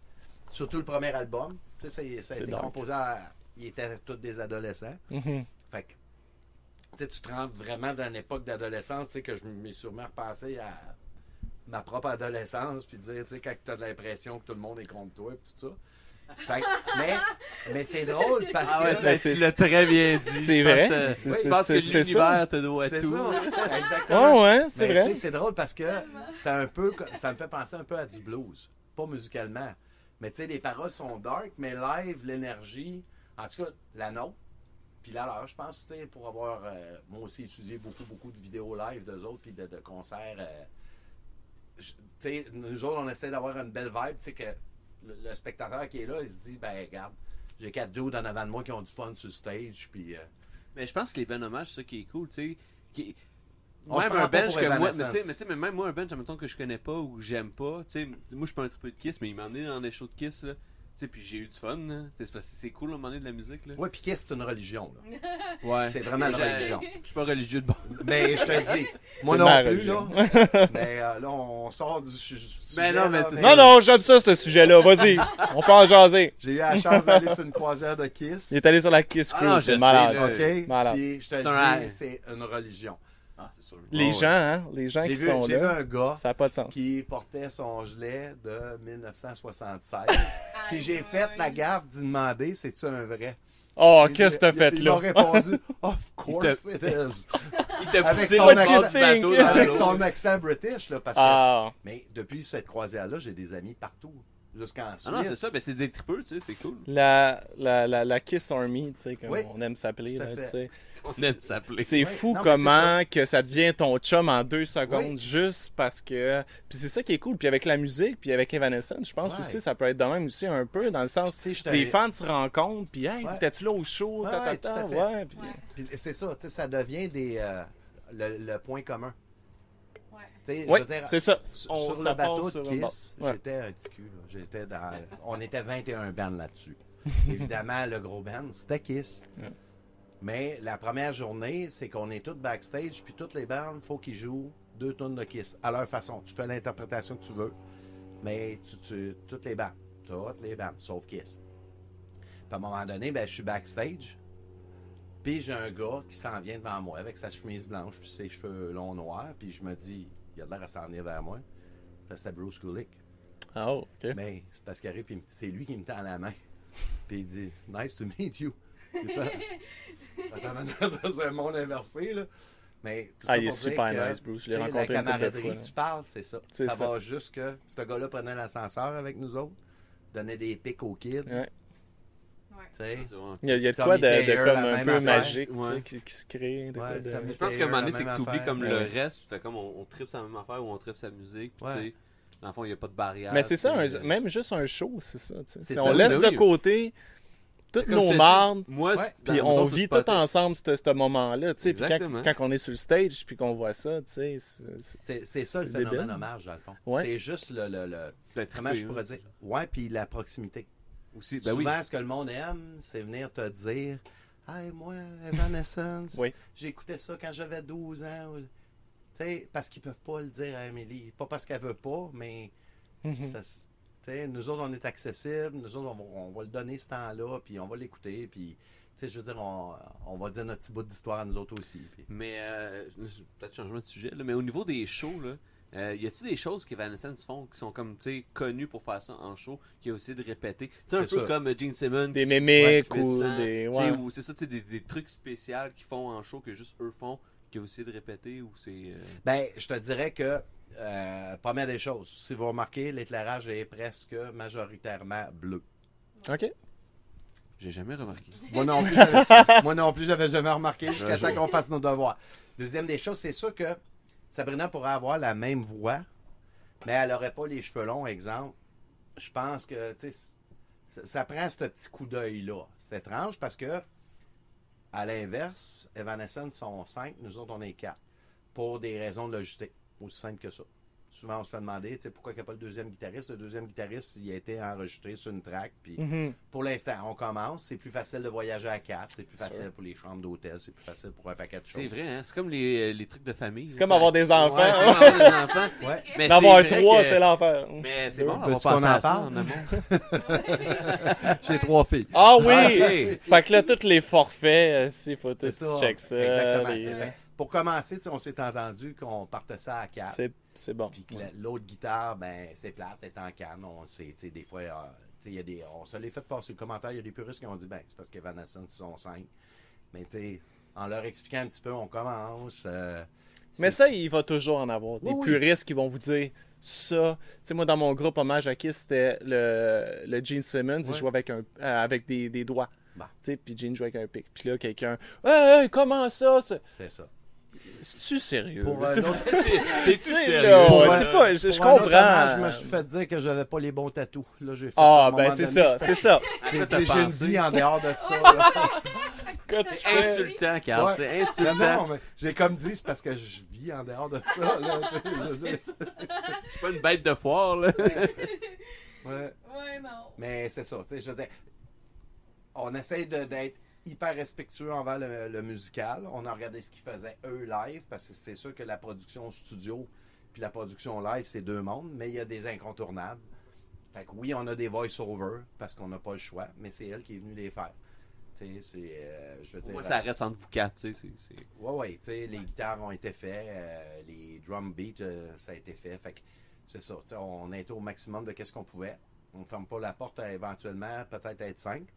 surtout le premier album. Ça, ça a été composé à. Ils étaient tous des adolescents. Mhm. Fait que, tu te rentres vraiment dans une époque d'adolescence, que je m'ai sûrement repensé à ma propre adolescence, puis dire, quand tu as l'impression que tout le monde est contre toi, puis tout ça. Fait mais [laughs] mais c'est drôle parce Ah ouais, que. c'est- tu l'as très bien dit. c'est vrai. Je pense que l'univers te doit tout. ça, [laughs] exactement. Ouais, ouais, c'est vrai. C'est drôle parce que c'était un peu. Ça me fait penser un peu à du blues. Pas musicalement. Mais tu sais, les paroles sont dark, mais live, l'énergie. En tout cas, la nôtre. Puis là, alors, je pense, tu sais, pour avoir, euh, moi aussi, étudié beaucoup, beaucoup de vidéos live d'eux autres, puis de, de concerts, euh, tu sais, nous autres, on essaie d'avoir une belle vibe, tu sais, que le, le spectateur qui est là, il se dit, ben, regarde, j'ai quatre dudes en avant de moi qui ont du fun sur stage, puis... euh, Mais je pense que les ben hommages, c'est ça qui est cool, tu sais. Qui... On se Même un bench que moi, mais mais mais même moi, un bench, admettons que je connais pas ou que j'aime pas, tu sais, moi je suis pas un triple de Kiss, mais il m'a emmené dans des shows de Kiss, là. Sais, puis j'ai eu du fun. C'est parce que c'est cool à un moment donné de la musique, là. Ouais, puis Kiss, c'est une religion, là? [laughs] Ouais. C'est vraiment une religion. Je suis pas religieux de bon. Mais je te dis, [laughs] moi non plus, religion. là. [laughs] mais euh, là, on sort du su- sujet. Mais non, mais là, tu sais- Non, non, j'aime ça, ce sujet-là. Vas-y, on peut en jaser. J'ai eu la chance d'aller sur une croisière de Kiss. Il est allé sur la Kiss Ah Cruise, non, je c'est sais, malade. OK? Malade. Puis je te dis, c'est une religion. Ah, sûr. Les Oh, gens, hein, les gens J'ai qui vu, sont j'ai vu là, un gars ça n'a pas de sens. qui portait son gilet de 1976. [laughs] Aïe, Puis j'ai fait la gaffe d'y demander c'est-tu un vrai? Oh, Il- qu'est-ce que t'as il- fait Il m'a là? répondu [laughs] Of course it is. [laughs] Il t'a Avec poussé son le accent- du bateau dans Avec son accent british, là, parce que. Ah, Mais depuis cette croisière-là, j'ai des amis partout. Jusqu'en Suisse. Ah non, c'est ça, mais c'est des tripeux, tu sais, c'est cool. la, la, la, la Kiss Army, tu sais, comme Oui, on aime s'appeler, là, tu sais. On aime s'appeler. C'est Ouais, fou non, comment que ça devient ton chum en deux secondes Oui. juste parce que. Puis c'est ça qui est cool. Puis avec la musique, puis avec Evanescence, je pense Ouais. aussi ça peut être de même aussi un peu dans le sens. j'étais Les fans se rencontrent, puis hey, Ouais. t'étais-tu là au show, Ouais, ta, ta, ouais, puis-. Puis c'est ça, tu sais, ça devient des, euh, le, le point commun. Ouais. Tu sais, Ouais, je veux dire, c'est ça. sur On sur ça le bateau de Kiss. Ouais. j'étais un petit cul. là. J'étais dans, on était 21 bands là-dessus. Évidemment, le gros band, c'était Kiss. Ouais. Mais la première journée, c'est qu'on est tous backstage, puis toutes les bandes, faut qu'ils jouent deux tonnes de Kiss à leur façon. Tu fais l'interprétation que tu veux, mais tu, tu- toutes les bandes, toutes les bandes, sauf Kiss. Puis à un moment donné, ben, je suis backstage, puis j'ai un gars qui s'en vient devant moi avec sa chemise blanche, puis ses cheveux longs noirs, puis je me dis, il a l'air à s'en venir vers moi. C'était Bruce Kulick. Ah, oh, ok. Mais c'est parce qu'il arrive, puis c'est lui qui me tend la main. [laughs] Puis il dit Nice to meet you. [laughs] C'est un monde inversé, là. Mais tout Ah, il est super que, nice, Bruce. Je l'ai tu rencontré La une camaraderie fois, que tu parles, c'est ça. C'est Ça, ça. va juste que ce gars-là prenait l'ascenseur avec nous autres, donnait des pics aux kids. Ouais. Ouais. Tu Il y a, il y a de Tommy quoi de, comme un peu affaire. magique tu Ouais. qui, qui se crée. de quoi Ouais, de- Tommy Je pense qu'à un moment donné, c'est que t'oublies affaire. comme Ouais. le reste, tu fais comme on, on tripe sa même affaire ou on tripe sa musique, puis tu dans le fond, il n'y a pas de barrière. Mais c'est ça, tu un- même juste un show, c'est ça. tu ça, on laisse de oui. côté toutes nos mardes, Moi, Ouais. c'est- puis on mettons, vit tout ensemble ce, ce moment-là. tu sais. Puis quand, Exactement. quand on est sur le stage, puis qu'on voit ça, tu sais, c'est- ça le phénomène débile. hommage, dans le fond. Ouais. C'est juste le. le, le- Ben, comment je hein. pourrais dire? Ouais, puis la proximité. Aussi, ben oui. Souvent, ce que le monde aime, c'est venir te dire Hey, moi, Evanescence, [laughs] Oui. j'écoutais ça quand j'avais 12 ans. ou- Tu sais, parce qu'ils peuvent pas le dire à Amélie. Pas parce qu'elle veut pas, mais Mhm. ça nous autres, on est accessibles. Nous autres, on va, on va le donner ce temps-là, puis on va l'écouter. Puis, tu sais, je veux dire, on, on va dire notre petit bout d'histoire à nous autres aussi. puis- Mais, euh, peut-être changement de sujet, là, mais au niveau des shows, là, euh, y a-t-il des choses qu'Evanescence font qui sont comme, tu sais, connues pour faire ça en show, qui a aussi de répéter? Tu sais, un peu ça. comme euh, Gene Simmons. des mémiques ou sang, des. ouais. ou c'est ça, tu sais, des, des trucs spéciaux qu'ils font en show que juste eux font, qui a aussi de répéter, ou c'est... euh, Ben, je te dirais que, euh, première des choses, si vous remarquez, l'éclairage est presque majoritairement bleu. Ok. J'ai jamais remarqué. [laughs] Moi non plus, moi non plus, j'avais jamais remarqué jusqu'à temps qu'on fasse nos devoirs. Deuxième des choses, c'est sûr que Sabrina pourrait avoir la même voix, mais elle n'aurait pas les cheveux longs, exemple. Je pense que, ça prend ce petit coup d'œil-là. C'est étrange parce que, à l'inverse, Evanescence sont cinq, nous autres, on est quatre. Pour des raisons de logistique. Aussi simple que ça. Souvent, on se fait demander, tu sais, pourquoi il n'y a pas le deuxième guitariste? Le deuxième guitariste, il a été enregistré sur une track, puis Mhm. pour l'instant, on commence. C'est plus facile de voyager à quatre. C'est plus Sûr. facile pour les chambres d'hôtel. C'est plus facile pour un paquet de choses. C'est vrai, hein? C'est comme les, les trucs de famille. C'est comme ça- avoir des enfants. Ouais, c'est hein. comme avoir des enfants. [laughs] Ouais. Mais D'avoir c'est vrai trois, que- c'est l'enfer. Mais c'est bon, on va qu'on passer en parle? [laughs] J'ai trois filles. Ah oui! Ok. Fait que là, tous les forfaits, il faut que tu check ça. Exactement. les- Pour commencer, on s'est entendu qu'on partait ça à quatre. C'est c'est bon. Puis que la- l'autre guitare, ben, c'est plate, elle est en canne. On sait, des fois, euh, y a des, on se l'est fait passer le commentaire. Il y a des puristes qui ont dit, ben, c'est parce qu'Evanescence sont cinq. Mais tu en leur expliquant un petit peu, on commence. euh, Mais ça, il va toujours en avoir. Des Oui, oui. puristes qui vont vous dire ça. Tu sais, moi, dans mon groupe Hommage à Kiss, c'était le, le Gene Simmons. Il Ouais. jouait avec, un, euh, avec des, des doigts. Bah. Tu sais, puis Gene joue avec un pic. Puis là, quelqu'un, hey, hey, comment ça? C'est ça. C'est-tu sérieux? Pour un C'est autre- pas- [laughs] T'es-tu sérieux? Pour un- pas, je, je Pour un autre comprends. hommage, je me suis fait dire que j'avais pas les bons tatous. Là, j'ai fait. Ah, à un ben moment c'est donné, ça, c'est ça. [laughs] J'ai quoi t'as dit, j'ai une pensé? vie en dehors de ça. là. [laughs] Quand tu C'est fais- insultant, Carl. Ouais. C'est Non, insultant. non, mais j'ai comme dit, c'est parce que je vis en dehors de ça. Là, tu sais, je veux dire. Je suis pas une bête de foire, là. Ouais. Ouais, non. Mais c'est ça, tu sais, je veux dire, on essaye de- d'être hyper respectueux envers le, le musical. On a regardé ce qu'ils faisaient eux live, parce que c'est sûr que la production studio puis la production live, c'est deux mondes, mais il y a des incontournables. Fait que oui, on a des voice-over, parce qu'on n'a pas le choix, mais c'est elle qui est venue les faire. Tu sais, c'est, euh, je veux dire... moi, ça reste entre vous quatre, tu sais. c'est- c'est- Ouais, ouais, tu sais, les guitares ont été faites, euh, les drum beats, euh, ça a été fait. Fait que c'est ça, on a été au maximum de qu'est-ce qu'on pouvait. On ne ferme pas la porte à éventuellement peut-être être 5.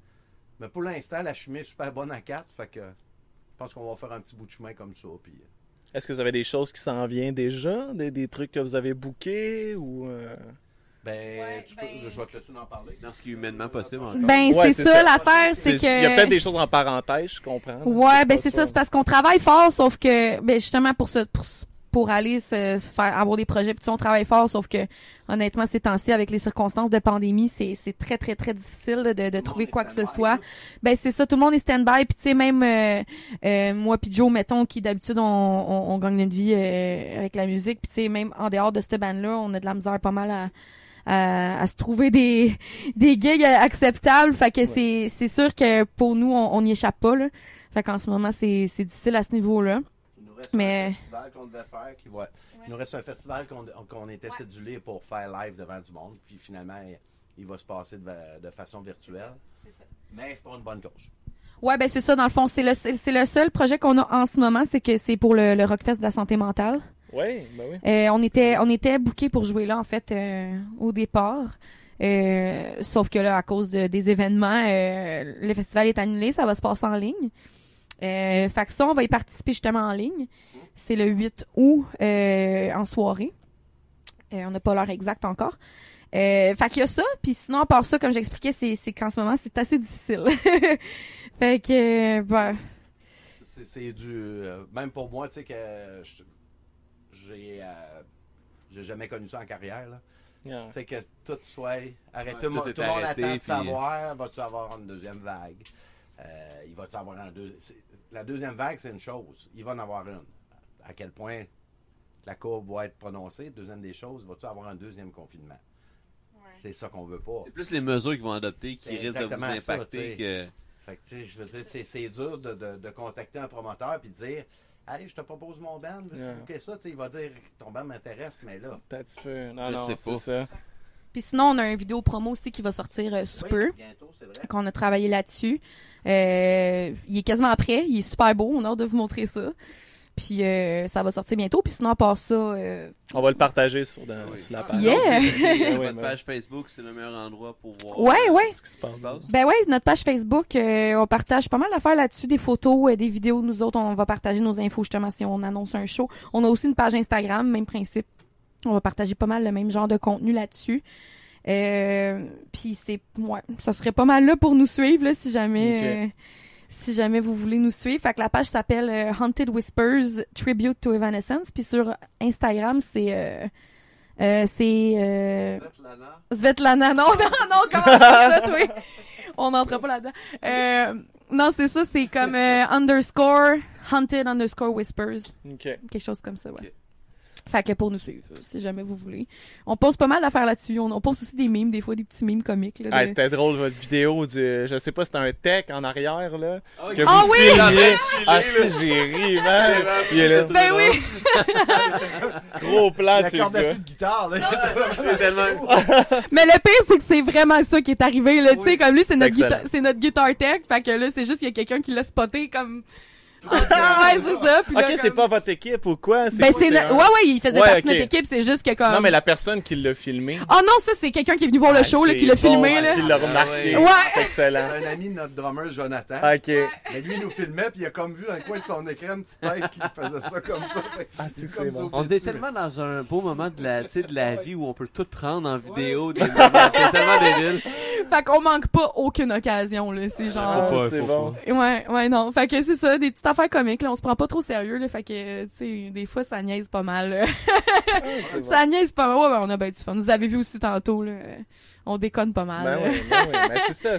Mais pour l'instant, la chemin est super bonne à 4. Fait que je pense qu'on va faire un petit bout de chemin comme ça. Puis, euh, Est-ce que vous avez des choses qui s'en viennent déjà? Des, des trucs que vous avez bookés ou... euh, ben, Ouais, tu peux- ben- je vais te laisser en parler. Dans ce qui est humainement possible encore. Ben, Ouais, c'est c'est ça, ça. l'affaire, c'est que. Il y a peut-être des choses en parenthèse, je comprends. Ouais, ben c'est ça, c'est parce qu'on travaille fort, sauf que, ben justement pour ce, pour, pour aller se, se faire avoir des projets, puis on travaille fort, sauf que honnêtement ces temps-ci avec les circonstances de pandémie, c'est c'est très très très difficile là, de, de trouver quoi que ce soit. Ben c'est ça, tout le monde est stand-by, puis tu sais même euh, euh, moi puis Joe mettons qui d'habitude on, on, on gagne notre vie euh, avec la musique, puis tu sais même en dehors de cette bande là, on a de la misère pas mal à à, à se trouver des [laughs] des gigs acceptables, fait que c'est c'est sûr que pour nous on on n'y échappe pas là. Fait qu'en ce moment c'est c'est difficile à ce niveau-là. Il nous reste Mais- un festival qu'on devait faire. Qui va... Il nous reste un festival qu'on qu'on était cédulé pour faire live devant du monde. Puis finalement, il, va se passer de, de façon virtuelle. Mais c'est pour une bonne cause. Ouais, ben c'est ça dans le fond, c'est le c'est c'est le seul projet qu'on a en ce moment, c'est que c'est pour le, le Rockfest de la santé mentale. Oui, ben oui. Euh, on était on était booké pour jouer là en fait euh, au départ. Euh, sauf que là à cause de, des événements, euh, le festival est annulé, ça va se passer en ligne. Euh, fait que ça, on va y participer justement en ligne. C'est le 8 août euh, en soirée. Euh, on n'a pas l'heure exacte encore. Euh, fait qu'il y a ça, puis sinon à part ça, comme j'expliquais, c'est c'est qu'en ce moment c'est assez difficile. [laughs] fait que euh, ben, C'est- C'est du. euh, même pour moi, tu sais, que je- j'ai. euh, j'ai jamais connu ça en carrière, là. Yeah. Tu sais, que tout soit arrêté. Ouais, tout, le monde- tout le monde arrêté, attend de puis- savoir, vas-tu avoir une deuxième vague? Euh, il va-tu avoir un deux... c'est- La deuxième vague, c'est une chose. Il va en avoir une. À quel point la courbe va être prononcée. Deuxième des choses, vas-tu avoir un deuxième confinement? C'est ça qu'on veut pas. C'est plus les mesures qu'ils vont adopter qui risquent de vous ça, impacter que. Fait que, je veux dire, c'est, dur de, de- de contacter un promoteur puis de dire Hey, je te propose mon band, veux-tu Yeah. ça? Tu sais, il va dire Ton band m'intéresse, mais là. T'as un petit peu. Non, Je non, c'est pas. ça. Puis sinon on a un vidéo promo aussi qui va sortir euh, sous peu. qu'on a travaillé là-dessus. Euh, il est quasiment prêt, il est super beau, on a hâte de vous montrer ça. Puis euh, ça va sortir bientôt. Puis sinon, à part ça, euh, On va le partager sur, dans- Oui. sur la page. Yeah! Non, [laughs] ouais. page Facebook, c'est le meilleur endroit pour voir. Ouais, euh, ouais. Ce qui se passe. passe? ben ouais, notre page Facebook, euh, on partage pas mal d'affaires là-dessus, des photos, euh, des vidéos. Nous autres, on va partager nos infos justement si on annonce un show. On a aussi une page Instagram, même principe. On va partager pas mal le même genre de contenu là-dessus. Euh, puis c'est, ouais, ça serait pas mal là pour nous suivre là, si jamais, euh, si jamais vous voulez nous suivre. Fait que la page s'appelle euh, Haunted Whispers Tribute to Evanescence. Puis sur Instagram, c'est, euh, euh, c'est euh, Svetlana. Svetlana. Non, non, non, comment [laughs] ça, toi? On n'entre pas là-dedans. Euh, non, c'est ça, c'est comme euh, underscore Haunted underscore Whispers. Ok. Quelque chose comme ça, ouais. Fait que pour nous suivre, si jamais vous voulez. On poste pas mal d'affaires là-dessus. On, on poste aussi des mimes, des fois des petits mimes comiques. Là, Ah, c'était drôle votre vidéo du. Je sais pas, c'était un tech en arrière là. Ah, Que Ah vous oui! filmiez. Ah, si, j'ai ri, man. Il est là. Ben oui! [laughs] Gros plan, c'est le gars. plus de guitare, là. [laughs] Mais le pire, c'est que c'est vraiment ça qui est arrivé. Là, tu sais, comme lui, c'est notre, guita- c'est notre guitar tech. Fait que là, c'est juste qu'il y a quelqu'un qui l'a spoté comme ouais, c'est ça. Puis là, Ok, c'est comme- pas votre équipe ou quoi? Ben, quoi, c'est. no- un- Ouais, ouais, il faisait Ouais, partie de notre équipe, c'est juste que comme. Non, mais la personne qui l'a filmé. Oh non, ça, c'est quelqu'un qui est venu voir le Ah, show, là, qui l'a bon, filmé, là. Qui l'a Ah, remarqué. ouais. C'est excellent. un ami de notre drummer, Jonathan. Ok. Mais lui, il nous filmait, puis il a comme vu dans le coin de son écran une petite tête qui faisait ça comme ça. Ah, c'est bon. On est tellement dans un beau moment de la, tu sais, de la vie où on peut tout prendre en vidéo. Des moments. C'est tellement débile. [laughs] Fait qu'on manque pas aucune occasion, là. C'est genre. Ah, pas, c'est bon. Ouais, ouais, non. Fait que c'est ça, des petites affaires comiques, là. On se prend pas trop sérieux, là. Fait que, tu sais, des fois, ça niaise pas mal, bon. [laughs] Ça niaise pas mal. Ouais, ben, on a bien du fun. Vous avez vu aussi tantôt, là. On déconne pas mal. Ben oui, [laughs] ben oui. C'est ça,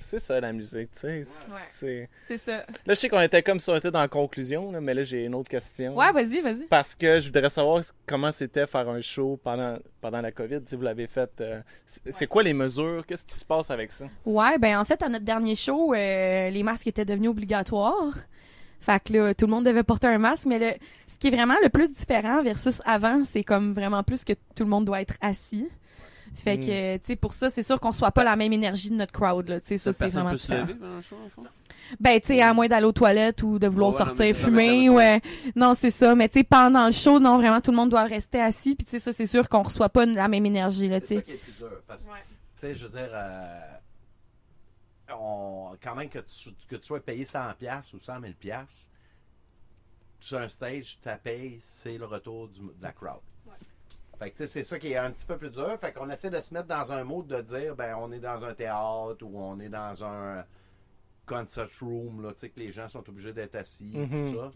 c'est ça la musique, tu sais. C'est- C'est ça. Là, je sais qu'on était comme si on était dans la conclusion, là, mais là, j'ai une autre question. Ouais, vas-y, vas-y. Parce que je voudrais savoir comment c'était faire un show pendant, pendant la COVID. Si vous l'avez fait, euh, c'est c'est quoi les mesures? Qu'est-ce qui se passe avec ça? Ouais, ben en fait, à notre dernier show, euh, les masques étaient devenus obligatoires. Fait que là, tout le monde devait porter un masque, mais le, ce qui est vraiment le plus différent versus avant, c'est comme vraiment plus que tout le monde doit être assis. Fait Mm. que, tu sais, pour ça, c'est sûr qu'on soit pas la même énergie de notre crowd, là. Tu sais, ça, c'est vraiment peut se lever pendant le show, en fond? Ben, tu sais, à moins d'aller aux toilettes ou de vouloir Ouais, sortir fumer, ouais. Non, c'est ça. Mais tu sais, pendant le show, non, vraiment, tout le monde doit rester assis. Puis tu sais, ça, c'est sûr qu'on reçoit pas la même énergie, là, tu C'est ça sais. qui est plus dur. Parce que, Ouais. tu sais, je veux dire, euh, on, quand même que tu, que tu sois payé 100$ ou 100 000$, piastres, sur un stage, ta paye, c'est le retour du- de la crowd. Fait que, tu sais, c'est ça qui est un petit peu plus dur. Fait qu'on essaie de se mettre dans un mode de dire, ben, on est dans un théâtre ou on est dans un concert room, là, tu sais, que les gens sont obligés d'être assis, tout ça.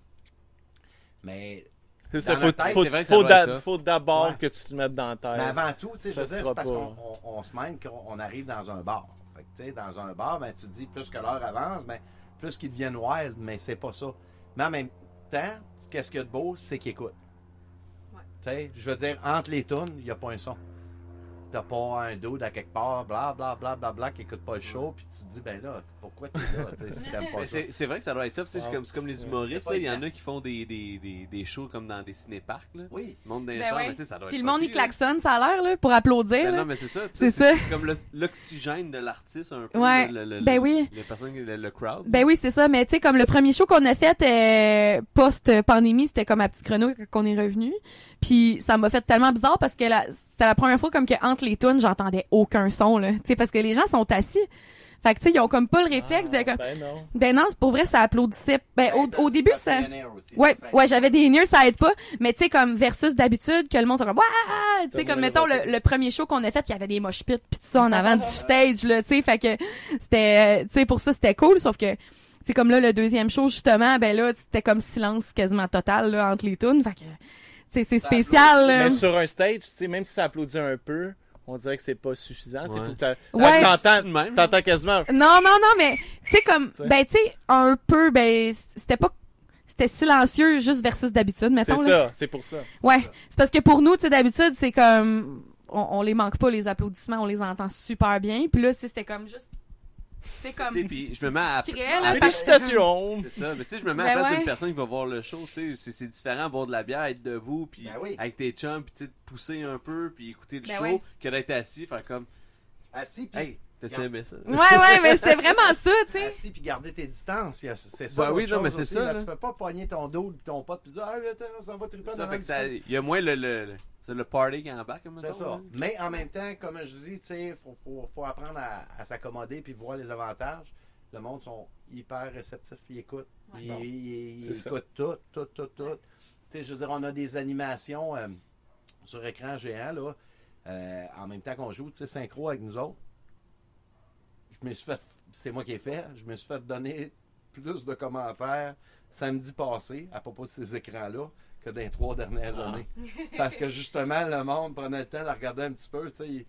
Mais C'est Dans ça, faut, tête, vrai que ça d'abord Ouais. que tu te mettes dans la tête. Mais avant tout, tu sais, je veux dire, c'est parce qu'on on, on se mène qu'on on arrive dans un bar. Fait que, tu sais, dans un bar, ben, tu te dis, plus que l'heure avance, ben, plus qu'ils deviennent wild, mais c'est pas ça. Mais en même temps, qu'est-ce qu'il y a de beau, c'est qu'ils écoutent. Ouais. Tu sais, je veux dire, entre les tunes, il n'y a pas un son. T'as pas un dude à quelque part, bla bla bla bla bla, qui écoute pas le show, puis tu te dis, ben là, pourquoi t'es là, tu sais, si t'aimes [laughs] pas ça. c'est c'est vrai que ça doit être tough, tu sais, Ouais. c'est comme, les humoristes, il y en a qui font des, des, des, des shows comme dans des cinéparcs, là. Oui. Le monde les Ben ouais. sais, ça doit Puis le monde, il klaxonne, ça a l'air, là, pour applaudir, Ben là. non, mais c'est ça. tu C'est sais, ça. C'est comme l'oxygène de l'artiste, un peu. Ouais. Le, le- Ben le- oui. Les personnes, le, le crowd. Ben oui, c'est ça. Mais tu sais, comme le premier show qu'on a fait euh, post-pandémie, c'était comme à Petit Chrono qu'on est revenu. Puis ça m'a fait tellement bizarre parce que la- c'était la première fois comme que entre les tunes, j'entendais aucun son, là. Tu sais, parce que les gens sont assis. Fait que tu sais, ils ont comme pas le réflexe de comme... Ben non. Ben non, c'est pour vrai, ça applaudissait. Ben au, au début, ça... qu'il aussi, Ouais, ça, ouais, j'avais des ears, ça aide pas. Mais tu sais, comme versus d'habitude, que le monde soit comme! Tu sais, Comme mettons le, le premier show qu'on a fait, il y avait des mosh pits pis tout ça en avant du [laughs] stage, là, tu sais. Fait que c'était, tu sais, pour ça, c'était cool, sauf que, c'est comme là, le deuxième show, justement, ben là, c'était comme silence quasiment total, là, entre les tunes. Fait que, c'est spécial, là. Mais sur un stage, tu sais, même si ça applaudit un peu, on dirait que c'est pas suffisant. Ouais. faut que t'a- Ouais. T'entends, C'est de même, t'entends quasiment. Non, non, non, mais, tu sais, comme, ben, tu sais, un peu, ben, c'était pas, c'était silencieux juste versus d'habitude, C'est mettons, là. ça, c'est pour ça. Ouais, c'est parce que pour nous, tu sais, d'habitude, c'est comme on, on les manque pas les applaudissements, on les entend super bien. Puis là, c'était comme juste, tu sais, comme Tu sais, puis je me mets à. là, que- Félicitations! C'est ça, mais tu sais, je me mets Ben à la place ouais. d'une personne qui va voir le show, tu sais, c'est- c'est différent boire de la bière, être debout, puis Ben oui. avec tes chums, puis tu sais, te pousser un peu, puis écouter le Ben show, ouais. que d'être assis, faire comme, Assis, puis hey, t'as-tu aimé ça? Ouais, ouais, mais c'était vraiment ça, tu sais. assis puis garder tes distances. Il y a- C'est ça. Ben oui, non, mais c'est aussi, ça, Là, là. Tu peux pas pogner ton dos pis ton pote puis dire Ah, attends, ça va triper Ça fait le que ça, il y a moins le, le, le, c'est le party qui embarque, mettons, C'est ça. là. Mais en même temps, comme je dis, tu sais, faut, faut, faut apprendre à, à s'accommoder puis voir les avantages. Le monde sont hyper réceptifs, ils écoutent. Ils, Bon. ils- écoutent tout, tout, tout, tout. Tu sais, je veux dire, on a des animations euh, sur écran géant, là, euh, en même temps qu'on joue, tu sais, synchro avec nous autres. Je me suis fait, c'est moi qui ai fait, je me suis fait donner plus de commentaires samedi passé à propos de ces écrans-là que dans les trois dernières Ah. années. Parce que justement, le monde prenait le temps de regarder un petit peu, ils,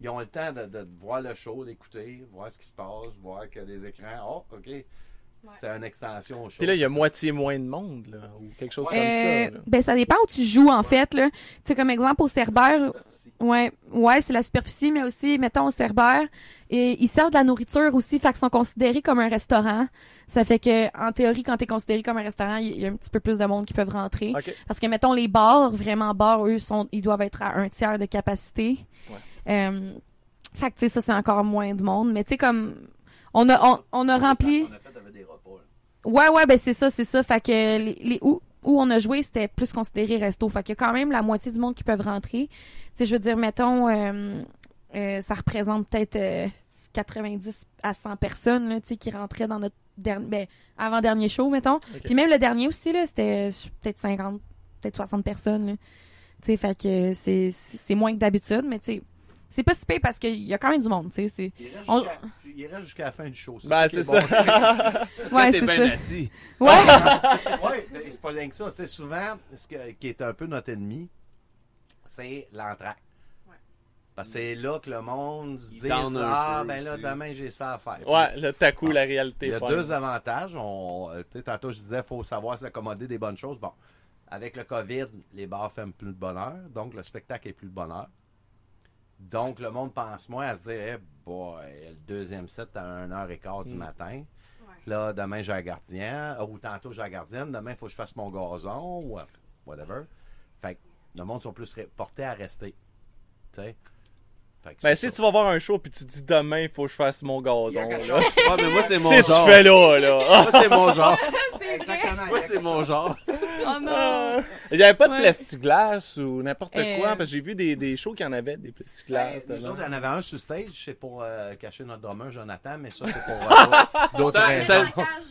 ils ont le temps de, de voir le show, d'écouter, voir ce qui se passe, voir que les écrans, oh, ok, c'est une extension au show. Puis là, il y a moitié moins de monde, là, ou quelque chose comme Euh, ça. là. ben ça dépend où tu joues en fait là. Tu sais comme exemple au Cerbère, ouais, ouais, c'est la superficie mais aussi mettons au Cerbère et ils servent de la nourriture aussi, fait qu'ils sont considérés comme un restaurant. Ça fait que en théorie quand tu es considéré comme un restaurant, il y a un petit peu plus de monde qui peuvent rentrer. Parce que, mettons, les bars, vraiment bars, eux, sont, ils doivent être à un tiers de capacité. Euh, fait que, tu sais, ça, c'est encore moins de monde. Mais, tu sais, comme, on a, on, on a rempli... On a fait avec des repas. là. Ouais, ouais, ben c'est ça, c'est ça. Fait que les, les- où, où on a joué, c'était plus considéré resto. Fait que quand même la moitié du monde qui peuvent rentrer. Tu sais, je veux dire, mettons, euh, euh, ça représente peut-être euh, 90 à 100 personnes, là, tu sais, qui rentraient dans notre dernier, ben, avant-dernier show, mettons. Puis même le dernier aussi, là, c'était euh, peut-être 50, peut-être 60 personnes, là. Tu sais, fait que c'est moins que d'habitude, mais tu sais, c'est pas si pire parce qu'il y a quand même du monde, tu sais. c'est- Il reste On- jusqu'à- la fin du show. ça, Ben, c'est bon. ça. [laughs] Ouais, T'es c'est bien assis. Ouais. ouais, mais c'est pas rien que ça. Tu sais, souvent, ce que- qui est un peu notre ennemi, c'est l'entraque. Parce que c'est là que le monde se dit Ah, peu ben là, demain, j'ai ça à faire. Ouais, là, t'as coup, la réalité. Il y a deux avantages. On, euh, tu sais, tantôt, je disais, il faut savoir s'accommoder des bonnes choses. Bon, avec le COVID, les bars ferment plus de bonheur, donc le spectacle est plus de bonheur. Donc, le monde pense moins à se dire, eh boy, le deuxième set à 1h15 du Mm. matin. Là, demain, j'ai un gardien. Ou tantôt, j'ai un gardienne. Demain, il faut que je fasse mon gazon. Ou euh, whatever. Fait que le monde sont plus portés à rester. Tu sais? Ben, si ça. tu vas voir un show puis tu dis demain, il faut que je fasse mon gazon. là. Ouais, mais moi, c'est [laughs] mon Si tu fais là, là. [laughs] Moi, c'est mon genre. [laughs] Exactement. Moi, c'est mon genre. Oh non. Il y avait pas de Ouais. plexiglas ou n'importe Euh. quoi, parce que j'ai vu des, des shows qui en avaient des plexiglas. Ben, nous autres, il y en avait un sur stage, c'est pour euh, cacher notre drummer Jonathan, mais ça, c'est pour euh, d'autres- raisons.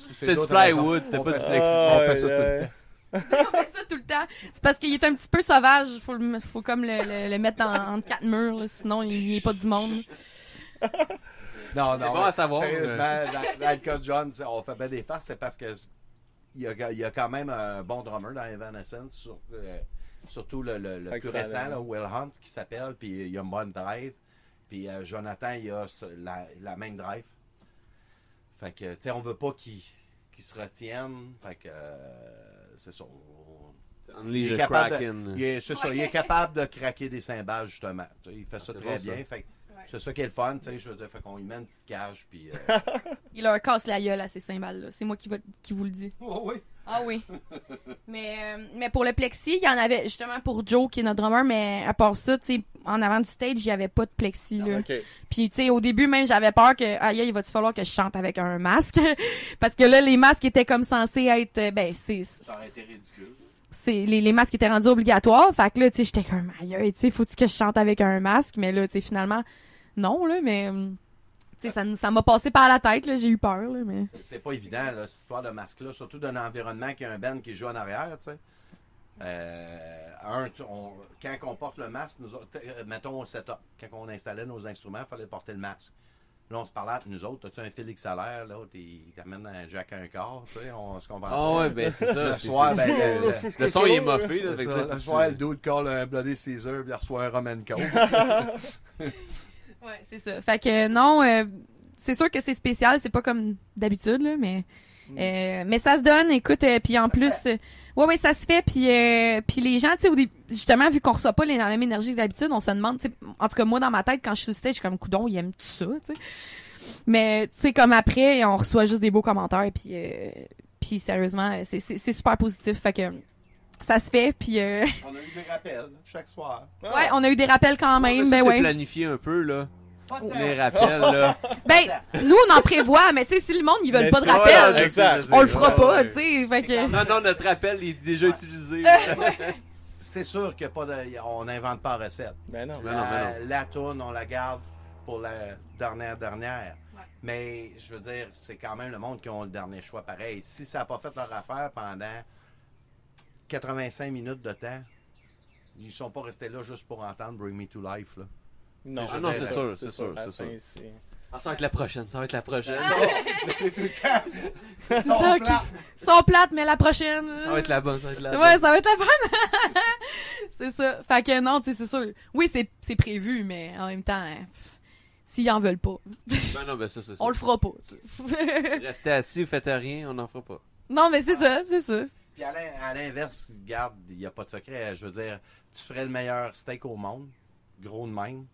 C'était du plywood, c'était On pas fait- du plexi. On fait ça tout le temps. [laughs] On fait ça tout le temps. C'est parce qu'il est un petit peu sauvage. Faut, le, faut comme le, le- le mettre en, entre quatre murs, là, sinon il n'est pas du monde. Non, C'est non. bon à savoir, Sérieusement, dans, dans le cas de John, c'est- on fait bien des farces, c'est parce que il y, a, il y a quand même un bon drummer dans Evanescence, sur, euh, surtout le, plus récent, là, Will Hunt, qui s'appelle, puis il y a une bonne drive. Puis euh, Jonathan, il a la, la même drive. Fait que, tu sais, on veut pas qu'il se retienne. Fait que, euh, c'est ça. On- Il est capable de-. Il est, c'est ça, il est capable de craquer des cymbales, justement. Tu sais, il fait ça c'est très bon, ça. bien. Fait c'est ça qui est le fun, tu sais. Je veux dire, fait qu'on lui met une petite cage, puis. euh, [laughs] Il leur casse la gueule à ces cymbales-là. C'est moi qui, va- qui vous le dis. oh, oui. Ah oui. mais, euh, mais pour le plexi, il y en avait justement pour Joe, qui est notre drummer, mais à part ça, tu sais, en avant du stage, il n'y avait pas de plexi. Là. Ok. Puis, tu sais, au début, même, j'avais peur que, aïe, il va-tu falloir que je chante avec un masque? [laughs] Parce que là, les masques étaient comme censés être, euh, ben, c'est, Ça aurait été ridicule. c'est, les, les masques étaient rendus obligatoires. Fait que là, tu sais, j'étais comme, aïe, aïe, tu sais, faut-tu que je chante avec un masque? Mais là, tu sais, finalement, non, là, mais, tu sais, ça, ça m'a passé par la tête, là, j'ai eu peur, là, mais. C'est- pas évident, là, cette histoire de masque-là, surtout d'un environnement qui a un band qui joue en arrière, tu sais. Euh, un, tu- on- quand on porte le masque, nous autres, euh, mettons au setup, quand on installait nos instruments, il fallait porter le masque. Là, on se parlait entre nous autres, as-tu un Félix Salaire, là, il t'amène un Jack à un quart, tu sais, on se comprend. Ah ouais, ben c'est ça. Le soir, ben, le, le- Le son, il est moffé. là, ça, ça- le soir, le dude call un Bloody Caesar, puis il reçoit un Roman Coke. [laughs] Ouais, c'est ça. Fait que non, euh, c'est sûr que c'est spécial, c'est pas comme d'habitude, là, mais euh, mais ça se donne. Écoute, euh, puis en plus, euh, ouais, ouais, ça se fait. Puis euh, puis les gens, tu sais, justement, vu qu'on reçoit pas les- la même énergie que d'habitude, on se demande, tu sais, en tout cas moi dans ma tête, quand je suis sur stage, je suis comme coudon, ils aiment tout ça, tu sais. Mais tu sais, comme après, on reçoit juste des beaux commentaires, puis euh, puis sérieusement, c'est c'est c'est super positif. Fait que ça se fait, puis euh, on a eu des rappels chaque soir. [laughs] ouais, on a eu des rappels quand même, ça, ben ouais. planifié un peu, là. Les rappels, là. [laughs] Ben, nous, on en prévoit, mais tu sais, si le monde, ils veulent Mais pas de rappel, exact. on le fera pas, tu sais. Que. Non, non, notre rappel il est déjà utilisé. [laughs] C'est sûr a pas de, on n'invente pas de recette. Ben non. Ben non, la, ben la tourne, on la garde pour la dernière dernière. Mais je veux dire, c'est quand même le monde qui ont le dernier choix pareil. Si ça n'a pas fait leur affaire pendant 85 minutes de temps, ils sont pas restés là juste pour entendre Bring Me to Life. Là. Non, Ah non, c'est sûr, c'est sûr, c'est sûr. Ah, ça va être la prochaine, ça va être la prochaine. [laughs] [laughs] C'est ça, ok. Sont plates, mais la prochaine. Ça va être la bonne, ça va être la Ouais, bonne. ça va être la bonne. [laughs] c'est ça. Fait que non, tu sais, c'est sûr. Oui, c'est c'est prévu, mais en même temps, hein, s'ils en veulent pas, Ben non, ben ça, c'est ça. on le fera pas. Restez assis, vous faites rien, on n'en fera pas. non, mais c'est ça, c'est ça. Puis à l'in- à l'inverse, garde, il n'y a pas de secret. Je veux dire, tu ferais le meilleur steak au monde, gros de même.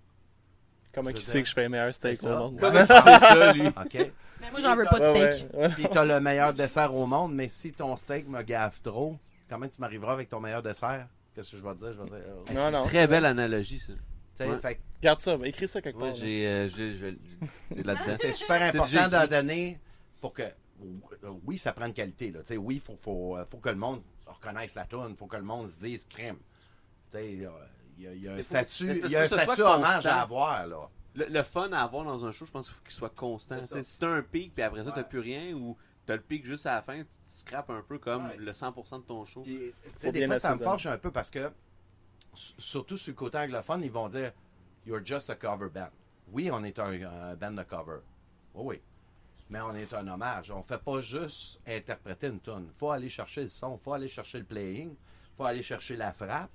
Comment sait dire, que je fais le meilleur steak au monde? Comment tu sais ça, lui? [laughs] OK? Mais moi, j'en veux pas de steak. ouais, ouais. Puis tu as le meilleur dessert au monde, mais si ton steak me gaffe trop, comment tu m'arriveras avec ton meilleur dessert? Qu'est-ce que je vais te dire? Je vais dire. euh, Non, non. Très belle analogie, ça. tu sais, Ouais. fait que Garde ça, écris ça quelque part. Ouais, là. j'ai. euh, j'ai- j'ai- C'est là-dedans. c'est super important d'en donner pour que. Euh, oui, ça prend une qualité. Là. Tu sais, oui, il faut, faut, euh, faut que le monde reconnaisse la tune. Il faut que le monde se dise sais, euh, Il y a, il y a un statut, il y a un statut hommage à avoir. Là. Le, le fun à avoir dans un show, je pense qu'il faut qu'il soit constant. Si t'as un pic, puis après ça, t'as Ouais. plus rien, ou t'as le pic juste à la fin, tu, tu scrapes un peu comme Ouais. le 100% de ton show. Puis, des fois, ça me fâche un peu parce que, surtout sur le côté anglophone, ils vont dire You're just a cover band. Oui, on est un, un band de cover. Oui, oui. Mais on est un hommage. On fait pas juste interpréter une tune. faut aller chercher le son, faut aller chercher le playing, faut aller chercher la frappe.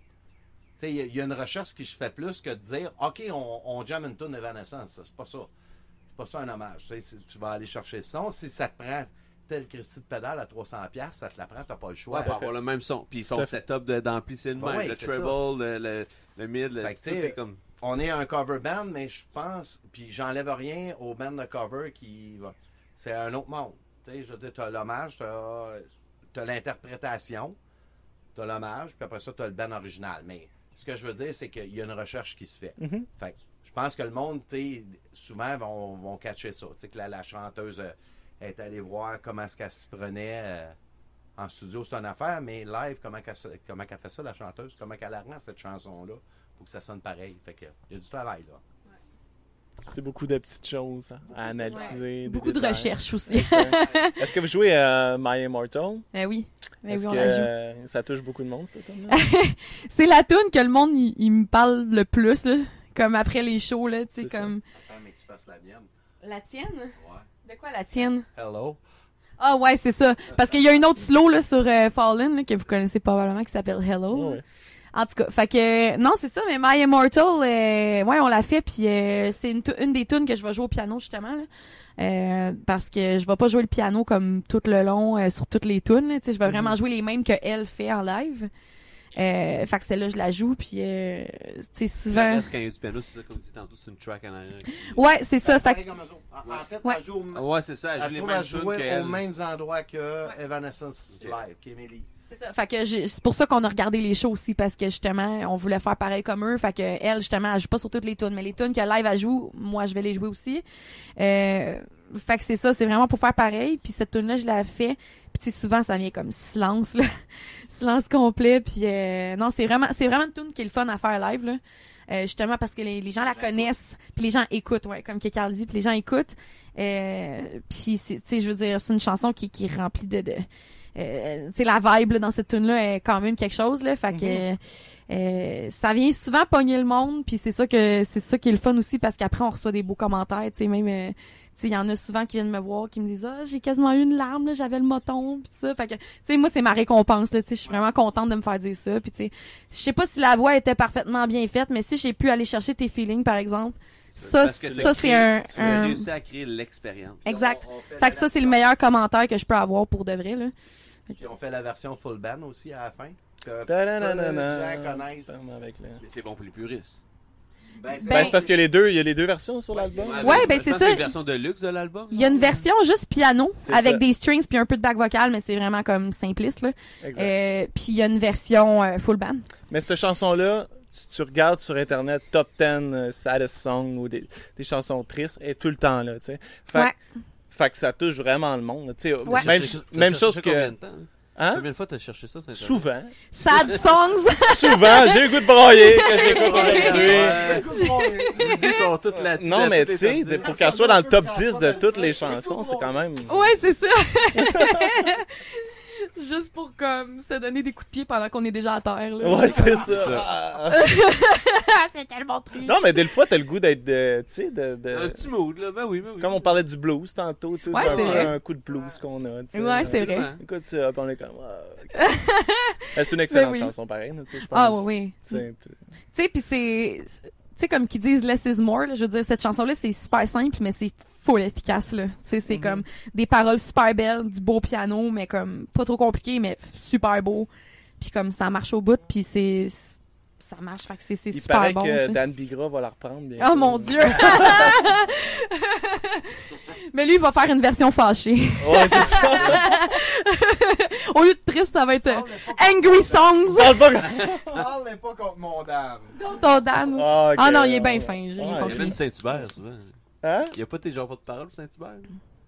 Tu sais, Il y, a- il y a une recherche qui se fait plus que de dire OK, on, on jamme une tune Evanescence. C'est pas ça. C'est pas ça un hommage. Tu vas aller chercher le son. Si ça te prend telle Christie de pédale à 300$, ça te la prend, t'as pas le choix. Ouais, pour avoir le même son. Puis ton setup d'ampli, c'est le Ouais, même. ouais, le treble, le, le, le mid, le, tout tu sais, est comme... on est un cover band, mais je pense, puis j'enlève rien au band de cover qui va. C'est un autre monde. Tu sais, je veux dire, t'as l'hommage, t'as, t'as l'interprétation, t'as l'hommage, puis après ça, t'as le band original. Mais ce que je veux dire, c'est qu'il y a une recherche qui se fait. Mhm. Fait je pense que le monde, tu souvent vont, vont catcher ça. Tu sais, que la, la chanteuse euh, est allée voir comment est-ce qu'elle se prenait euh, en studio, c'est une affaire, mais live, comment qu'elle, se- comment fait ça, la chanteuse, comment qu'elle la rend, cette chanson-là, pour que ça sonne pareil. Fait que, il y a du travail, là. C'est beaucoup de petites choses hein, à analyser. Beaucoup de recherches aussi. Est-ce que vous jouez à My Immortal? Ben oui. Ben Est-ce oui, on que la joue. euh, ça touche beaucoup de monde, cette tune-là? [laughs] C'est la tune que le monde, il, il me parle le plus, là. Comme après les shows, là, tu sais, ça. comme... Attends, mais que tu fasses la mienne. La tienne? Ouais. De quoi la tienne? Hello. Ah ouais, c'est ça. Parce qu'il y a une autre slow, là, sur euh, Fallen, là, que vous connaissez probablement, qui s'appelle Hello. Ouais. En tout cas, fait que non, c'est ça, mais My Immortal, euh, ouais, on l'a fait, puis euh, c'est une, des tunes que je vais jouer au piano justement, là. Euh, parce que je vais pas jouer le piano comme tout le long euh, sur toutes les tunes, là, tu sais, je vais vraiment jouer les mêmes que elle fait en live. Euh, fait que celle-là, je la joue, puis euh, tu sais, Le souvent. reste, quand il y a du piano, c'est ça, comme tu dis tantôt, c'est une track en arrière. Ouais, c'est ça. Fait que. En, fait, Ouais. elle joue au, ouais, c'est ça, elle joue les trouve à mêmes tunes jouer qu'elle. aux mêmes endroits que Evanescence Live, qu'Emily. C'est ça. Fait que j'ai- c'est pour ça qu'on a regardé les shows aussi, parce que justement, on voulait faire pareil comme eux. Fait que elle, justement, elle joue pas sur toutes les tunes, mais les tunes que live elle joue, moi, je vais les jouer aussi. Euh, fait que c'est ça, c'est vraiment pour faire pareil. Puis cette tune là je la fais. Puis souvent, ça vient comme silence, là. [laughs] silence complet. Puis euh, non, c'est vraiment, c'est vraiment une tune qui est le fun à faire live, là. Euh, justement parce que les, les gens la connaissent, puis les gens écoutent, ouais, comme que Carl dit, puis les gens écoutent. Euh, puis c'est- tu sais, je veux dire, c'est une chanson qui, qui est remplie de, de euh, tu sais, la vibe là, dans cette tune là est quand même quelque chose là, fait que euh, ça vient souvent pogner le monde, puis c'est ça que c'est ça qui est le fun aussi parce qu'après on reçoit des beaux commentaires, tu sais, même euh, tu sais, il y en a souvent qui viennent me voir, qui me disent ah j'ai quasiment eu une larme, là, j'avais le moton, puis ça, fait que tu sais moi c'est ma récompense là, tu sais, je suis vraiment contente de me faire dire ça, puis tu sais, je sais pas si la voix était parfaitement bien faite, mais si j'ai pu aller chercher tes feelings par exemple, ça que ça c'est un, Tu as un- réussi à créer l'expérience. exact. On- on fait que ça c'est le meilleur commentaire que je peux avoir pour de vrai là. Puis on fait la version full band aussi à la fin. Que de gens connaissent. Ferme avec le- Mais c'est bon pour les puristes. Ben, c'est- Ben, c'est parce qu'il y a les deux, il y a les deux versions sur l'album. Ouais, je- ben, c'est ça. que une version de luxe de l'album. Il y a une version juste piano avec ça. des strings puis un peu de back vocal, mais c'est vraiment comme simpliste là. Exact. Euh, puis il y a une version euh, full band. Mais cette chanson-là, tu, tu regardes sur Internet top 10 euh, saddest song ou des, des chansons tristes, et tout le temps là, tu sais. Fait, Ouais. fait que ça touche vraiment le monde. là, tu sais. Ouais. Même, T'as cherché- t'as même chose que. de temps, hein? Combien de fois t'as cherché ça? Souvent. Sad songs. [laughs] Souvent, j'ai le goût de broyer que j'écoute aujourd'hui. Ouais. Les dix sont toutes là-dessus. Non, là, mais tu sais, pour 10. qu'elle soit dans le top 10 de toutes les chansons, c'est quand même. ouais, c'est ça. [laughs] [laughs] juste pour comme se donner des coups de pied pendant qu'on est déjà à terre là. Ouais, c'est ça. ça. [laughs] C'est tellement triste. Non, mais des fois, t'as le goût d'être, de- tu sais, de, de- Un petit mood, là. Ben oui, ben oui. Comme on parlait du blues tantôt, tu sais, Ouais, c'est un un coup de blues qu'on a. tu sais. Ouais, c'est vrai. Écoute ça, on est comme. ah. [laughs] Ben, c'est une excellente Ben oui. chanson, pareil, là, tu sais, je pense. Ah oui oui. Tu sais, tu- Tu sais, puis c'est. Tu sais, comme qu'ils disent Less is more, là, je veux dire, cette chanson-là, c'est super simple, mais c'est full efficace, là. Tu sais, c'est Mhm. comme des paroles super belles, du beau piano, mais comme pas trop compliqué, mais super beau. Puis comme ça marche au bout, puis c'est. Ça marche, fait que c'est super paraît bon. que. Dan Bigra va la reprendre. Oh mon dieu! [laughs] mais lui, il va faire une version fâchée. Ouais, c'est ça. [laughs] Au lieu de triste, ça va être euh, Angry Songs. Parle pas. Contre mon dame. Ton Dan. Ah, ok. Ah non, il est bien fin, j'ai Ouais, Il y avait une Saint-Hubert, souvent. Hein? Il n'y a pas tes genres de parole, Saint-Hubert?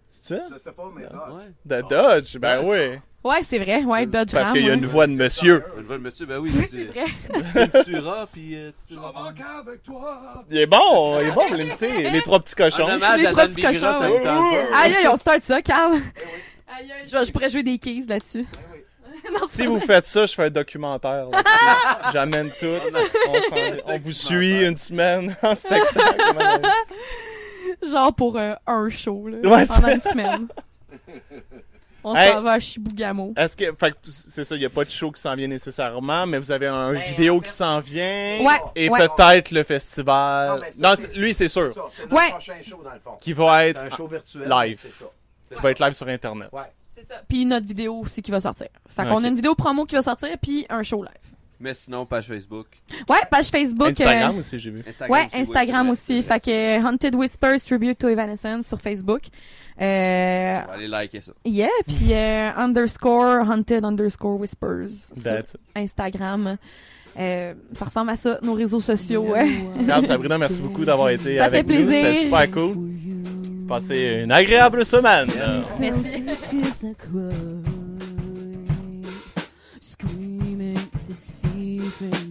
C'est ça? Je sais pas, mais Dodge. Ouais. De Dodge? Ben Dodge. oui. Ouais, c'est vrai. Ouais, Dodge Parce qu'il y a une voix de monsieur. Je vois le monsieur, ben oui, c'est vrai. tu tueras, puis euh, tu Je tueras pas. remarque avec toi. Il est bon, il est bon l'imiter. [laughs] Les trois petits cochons. Les trois petits cochons. Aïe, aïe, on start ça, Carl. Aïe, aïe, je, pourrais jouer des keys là-dessus. [laughs] non, Si vous faites ça, je fais un documentaire. J'amène tout. On, on vous suit une semaine en spectacle. [laughs] Genre pour euh, un show, là, Ouais, pendant une semaine. [laughs] On Hey. s'en va à Chibougamau. Est-ce que, fait que c'est ça, il n'y a pas de show qui s'en vient nécessairement, mais vous avez un Ben, vidéo en fait, qui s'en vient. Ouais, Et ouais. peut-être le festival. Non, ça, lui, c'est sûr. C'est ça, c'est notre Ouais. prochain show dans le fond. Qui va C'est être, un show virtuel. live. C'est ça. qui va être live sur Internet. Ouais. C'est ça. Puis notre vidéo aussi qui va sortir. Fait qu'on a une vidéo promo qui va sortir, puis un show live. Mais sinon, page Facebook. Ouais, page Facebook. Instagram euh, aussi, j'ai vu. Instagram Ouais, aussi, Instagram aussi. vrai, Fait que euh, Haunted Whispers Tribute to Evanescence sur Facebook. Euh, On va aller liker ça. yeah, puis euh, underscore Haunted underscore Whispers sur. Instagram. Euh, ça ressemble à ça, nos réseaux sociaux. ouais. Regarde, Sabrina, merci beaucoup d'avoir été Ça avec fait nous. C'était plaisir. super cool. Passez une agréable semaine. Merci. amazing.